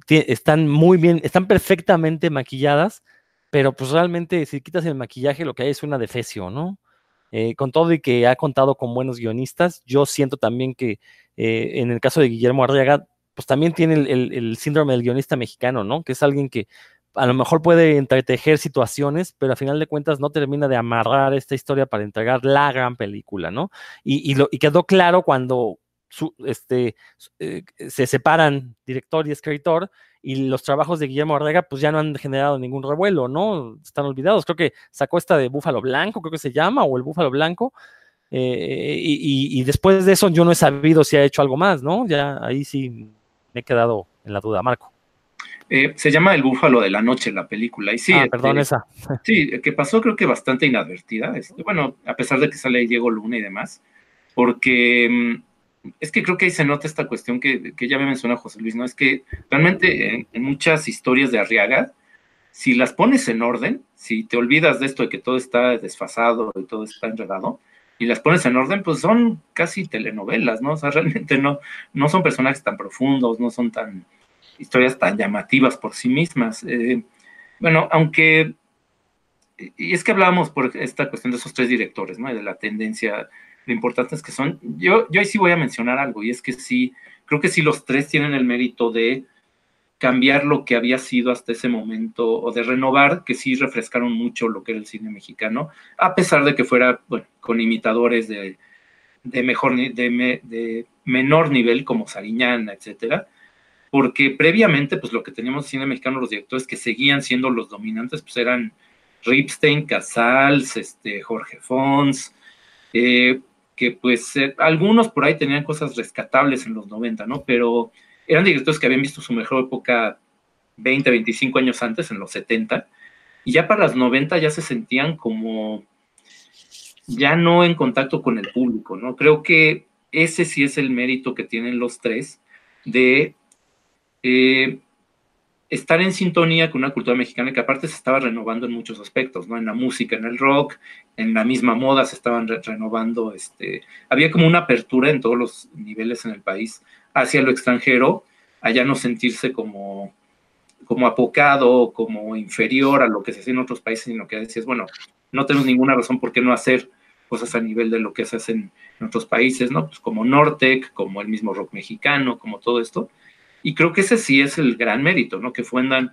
están muy bien, están perfectamente maquilladas, pero pues realmente si quitas el maquillaje lo que hay es una defecio, ¿no? Eh, con todo y que ha contado con buenos guionistas, yo siento también que eh, en el caso de Guillermo Arriaga, pues también tiene el, síndrome del guionista mexicano, ¿no? Que es alguien que a lo mejor puede entretejer situaciones, pero a final de cuentas no termina de amarrar esta historia para entregar la gran película, ¿no? Y, lo, y quedó claro cuando este, eh, se separan director y escritor y los trabajos de Guillermo Ortega pues ya no han generado ningún revuelo, ¿no? Están olvidados. Creo que sacó esta de Búfalo Blanco, creo que se llama, o el Búfalo Blanco. Eh, y, después de eso yo no he sabido si ha hecho algo más, ¿no? Ya ahí sí me he quedado en la duda, Marco. Eh, se llama El Búfalo de la Noche, la película. Y sí, ah, perdón, este, esa. Sí, que pasó creo que bastante inadvertida. Este, bueno, a pesar de que sale Diego Luna y demás, porque mm, es que creo que ahí se nota esta cuestión que, ya me menciona José Luis, ¿no? Es que realmente en, muchas historias de Arriaga, si las pones en orden, si te olvidas de esto de que todo está desfasado y todo está enredado, y las pones en orden, pues son casi telenovelas, ¿no? O sea, realmente no, no son personajes tan profundos, no son tan historias tan llamativas por sí mismas. Eh, bueno, aunque, y es que hablábamos por esta cuestión de esos tres directores, ¿no? Y de la tendencia lo importante es que son, yo, yo ahí sí voy a mencionar algo, y es que sí, creo que sí los tres tienen el mérito de cambiar lo que había sido hasta ese momento, o de renovar, que sí refrescaron mucho lo que era el cine mexicano, a pesar de que fuera, bueno, con imitadores de, de mejor, de, de menor nivel, como Sariñana, etcétera, porque previamente, pues lo que teníamos en cine mexicano, los directores que seguían siendo los dominantes, pues eran Ripstein, Casals, este, Jorge Fons, eh, que pues eh, algunos por ahí tenían cosas rescatables en los 90, ¿no? Pero eran directores que habían visto su mejor época 20, 25 años antes, en los 70, y ya para las 90 ya se sentían como ya no en contacto con el público, ¿no? Creo que ese sí es el mérito que tienen los tres de eh, estar en sintonía con una cultura mexicana que aparte se estaba renovando en muchos aspectos, ¿no? En la música, en el rock, en la misma moda se estaban renovando, este, había como una apertura en todos los niveles en el país hacia lo extranjero, allá no sentirse como como apocado, como inferior a lo que se hace en otros países, sino que decías, bueno, no tenemos ninguna razón por qué no hacer cosas a nivel de lo que se hace en, otros países, ¿no? Pues como Nortec, como el mismo rock mexicano, como todo esto. Y creo que ese sí es el gran mérito, ¿no? Que fuendan,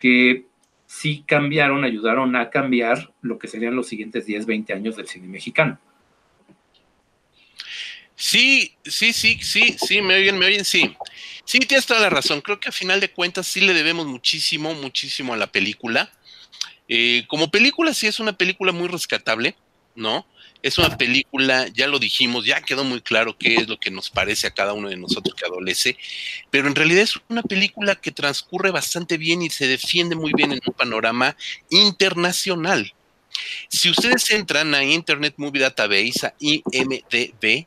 que sí cambiaron, ayudaron a cambiar lo que serían los siguientes 10, 20 años del cine mexicano. Sí, sí, sí, sí, sí, me oyen, me oyen, sí. Sí, tienes toda la razón. Creo que a final de cuentas sí le debemos muchísimo, muchísimo a la película. Eh, como película sí es una película muy rescatable, ¿no? Es una película, ya lo dijimos, ya quedó muy claro qué es lo que nos parece a cada uno de nosotros que adolece, pero en realidad es una película que transcurre bastante bien y se defiende muy bien en un panorama internacional. Si ustedes entran a Internet Movie Database, a IMDB,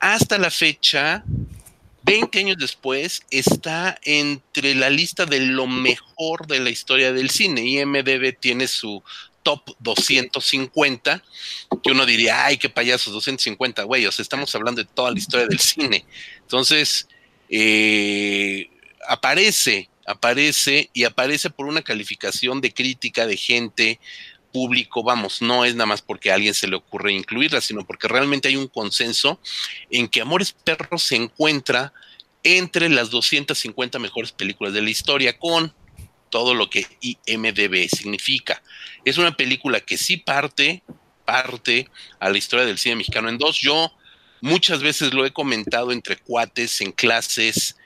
hasta la fecha, 20 años después, está entre la lista de lo mejor de la historia del cine. IMDB tiene su top 250, que uno diría, ay, qué payasos, 250, güey, o sea, estamos hablando de toda la historia del cine. Entonces, eh, aparece, aparece y aparece por una calificación de crítica de gente, público, vamos, no es nada más porque a alguien se le ocurre incluirla, sino porque realmente hay un consenso en que Amores Perros se encuentra entre las 250 mejores películas de la historia con todo lo que IMDB significa. Es una película que sí parte, parte a la historia del cine mexicano en dos. Yo muchas veces lo he comentado entre cuates, en clases,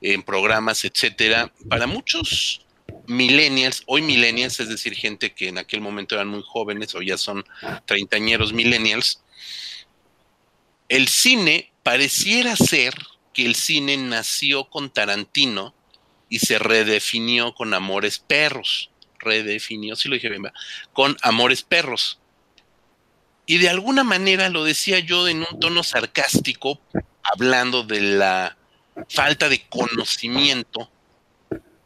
en programas, etcétera. Para muchos millennials, hoy millennials, es decir, gente que en aquel momento eran muy jóvenes o ya son treintañeros millennials, el cine pareciera ser que el cine nació con Tarantino y se redefinió con Amores Perros. Redefinió, si lo dije bien, con Amores Perros. Y de alguna manera lo decía yo en un tono sarcástico, hablando de la falta de conocimiento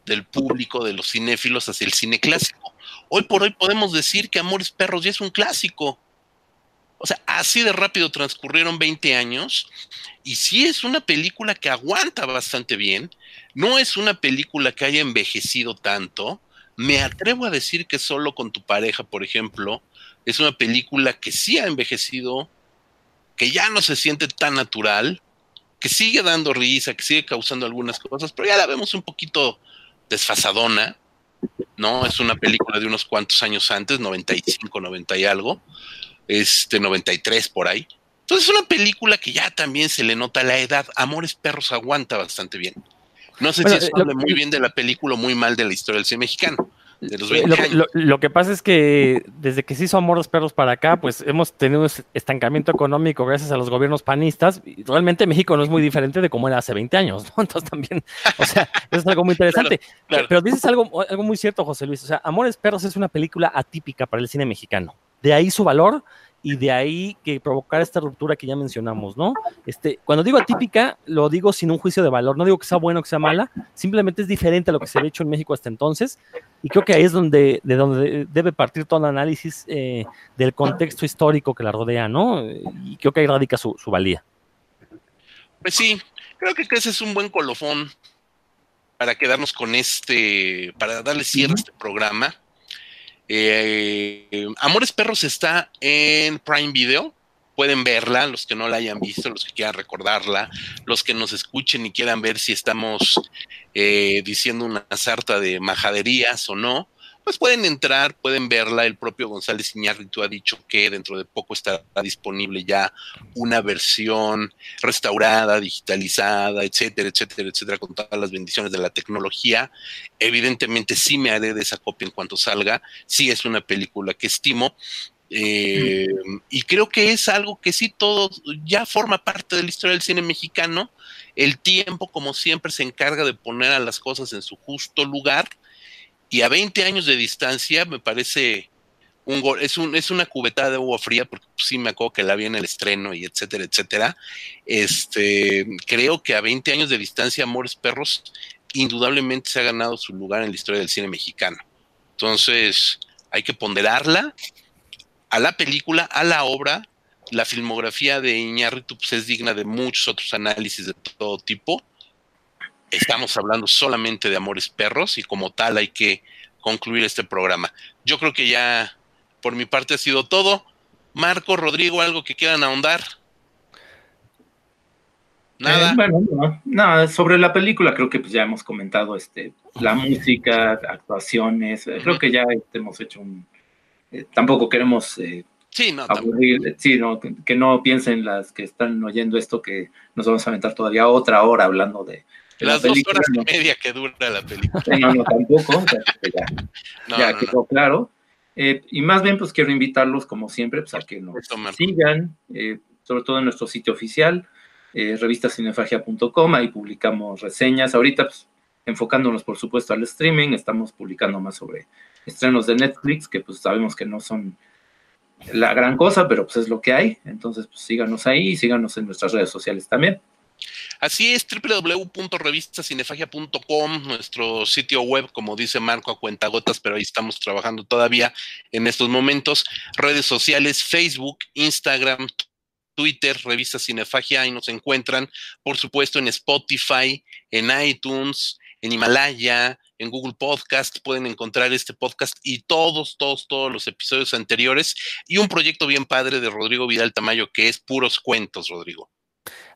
del público, de los cinéfilos hacia el cine clásico. Hoy por hoy podemos decir que Amores Perros ya es un clásico. O sea, así de rápido transcurrieron 20 años y sí es una película que aguanta bastante bien. No es una película que haya envejecido tanto. Me atrevo a decir que solo con tu pareja, por ejemplo, es una película que sí ha envejecido, que ya no se siente tan natural, que sigue dando risa, que sigue causando algunas cosas, pero ya la vemos un poquito desfasadona, ¿no? Es una película de unos cuantos años antes, 95, 90 y algo, este 93 por ahí. Entonces es una película que ya también se le nota la edad. Amores Perros aguanta bastante bien. No sé si eso habla muy bien de la película o muy mal de la historia del cine mexicano. Lo, que pasa es que desde que se hizo Amor Perros para acá, pues hemos tenido un estancamiento económico gracias a los gobiernos panistas. Y realmente México no es muy diferente de cómo era hace 20 años, ¿no? Entonces también, o sea, eso es algo muy interesante. Pero dices algo, algo muy cierto, José Luis. O sea, Amores Perros es una película atípica para el cine mexicano. De ahí su valor y de ahí que provocar esta ruptura que ya mencionamos, ¿no? Este, cuando digo atípica, lo digo sin un juicio de valor, no digo que sea bueno o que sea mala, simplemente es diferente a lo que se había hecho en México hasta entonces, y creo que ahí es donde, de donde debe partir todo el análisis eh, del contexto histórico que la rodea, ¿no? Y creo que ahí radica su, valía. Pues sí, creo que ese es un buen colofón para quedarnos con este, para darle cierre a este programa. Eh, Amores Perros está en Prime Video. Pueden verla, los que no la hayan visto, los que quieran recordarla, los que nos escuchen y quieran ver si estamos eh, diciendo una sarta de majaderías o no pues pueden entrar, pueden verla. El propio González Iñárritu ha dicho que dentro de poco estará disponible ya una versión restaurada, digitalizada, etcétera, etcétera, etcétera, con todas las bendiciones de la tecnología. Evidentemente sí me haré de esa copia en cuanto salga. Sí es una película que estimo. Eh, y creo que es algo que sí todo ya forma parte de la historia del cine mexicano. El tiempo, como siempre, se encarga de poner a las cosas en su justo lugar. Y a 20 años de distancia me parece un gol, es, un, es una cubetada de agua fría, porque sí me acuerdo que la vi en el estreno y etcétera, etcétera. Este, creo que a 20 años de distancia, Amores Perros indudablemente se ha ganado su lugar en la historia del cine mexicano. Entonces, hay que ponderarla a la película, a la obra. La filmografía de Iñárritu pues, es digna de muchos otros análisis de todo tipo. Estamos hablando solamente de Amores Perros y como tal hay que concluir este programa. Yo creo que ya por mi parte ha sido todo. Marco, Rodrigo, algo que quieran ahondar. Nada. Eh, bueno, no, sobre la película creo que pues ya hemos comentado este, la música, actuaciones, eh, creo que ya este, hemos hecho un... Eh, tampoco queremos sí, no, aburrir, sí, no, que, no piensen las que están oyendo esto que nos vamos a aventar todavía otra hora hablando de... las dos horas y media que dura la película. No, no, tampoco, ya, ya quedó claro. y más bien, pues quiero invitarlos, como siempre, pues a que nos sigan, sobre todo en nuestro sitio oficial, eh, revistacinefagia.com, ahí publicamos reseñas. Ahorita, pues, enfocándonos, por supuesto, al streaming, estamos publicando más sobre estrenos de Netflix, que pues sabemos que no son la gran cosa, pero pues es lo que hay. Entonces, pues síganos ahí y síganos en nuestras redes sociales también. Así es, www.revistacinefagia.com, nuestro sitio web, como dice Marco, a cuentagotas, pero ahí estamos trabajando todavía en estos momentos. Redes sociales, Facebook, Instagram, Twitter, revista Cinefagia, ahí nos encuentran, por supuesto en Spotify, en iTunes, en Himalaya, en Google Podcast, pueden encontrar este podcast y todos, todos, todos los episodios anteriores y un proyecto bien padre de Rodrigo Vidal Tamayo que es puros cuentos, Rodrigo.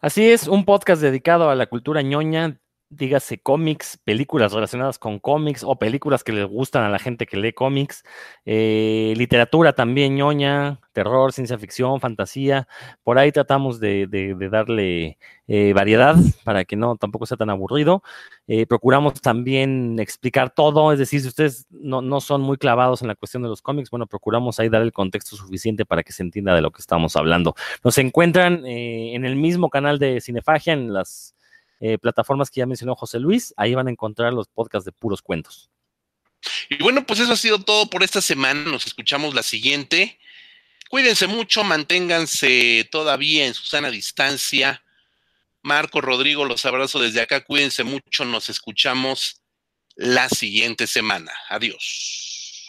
Así es, un podcast dedicado a la cultura ñoña, dígase cómics, películas relacionadas con cómics o películas que les gustan a la gente que lee cómics, eh, literatura también ñoña, terror, ciencia ficción, fantasía. Por ahí tratamos de, darle eh, variedad para que no tampoco sea tan aburrido. Eh, procuramos también explicar todo, es decir, si ustedes no, no, son muy clavados en la cuestión de los cómics, bueno, procuramos ahí dar el contexto suficiente para que se entienda de lo que estamos hablando. Nos encuentran en el mismo canal de Cinefagia, en las eh, plataformas que ya mencionó José Luis. Ahí van a encontrar los podcasts de puros cuentos. Y bueno, pues eso ha sido todo por esta semana. Nos escuchamos la siguiente. Cuídense mucho, manténganse todavía en su sana distancia. Marco, Rodrigo, los abrazo desde acá. Cuídense mucho. Nos escuchamos la siguiente semana. Adiós.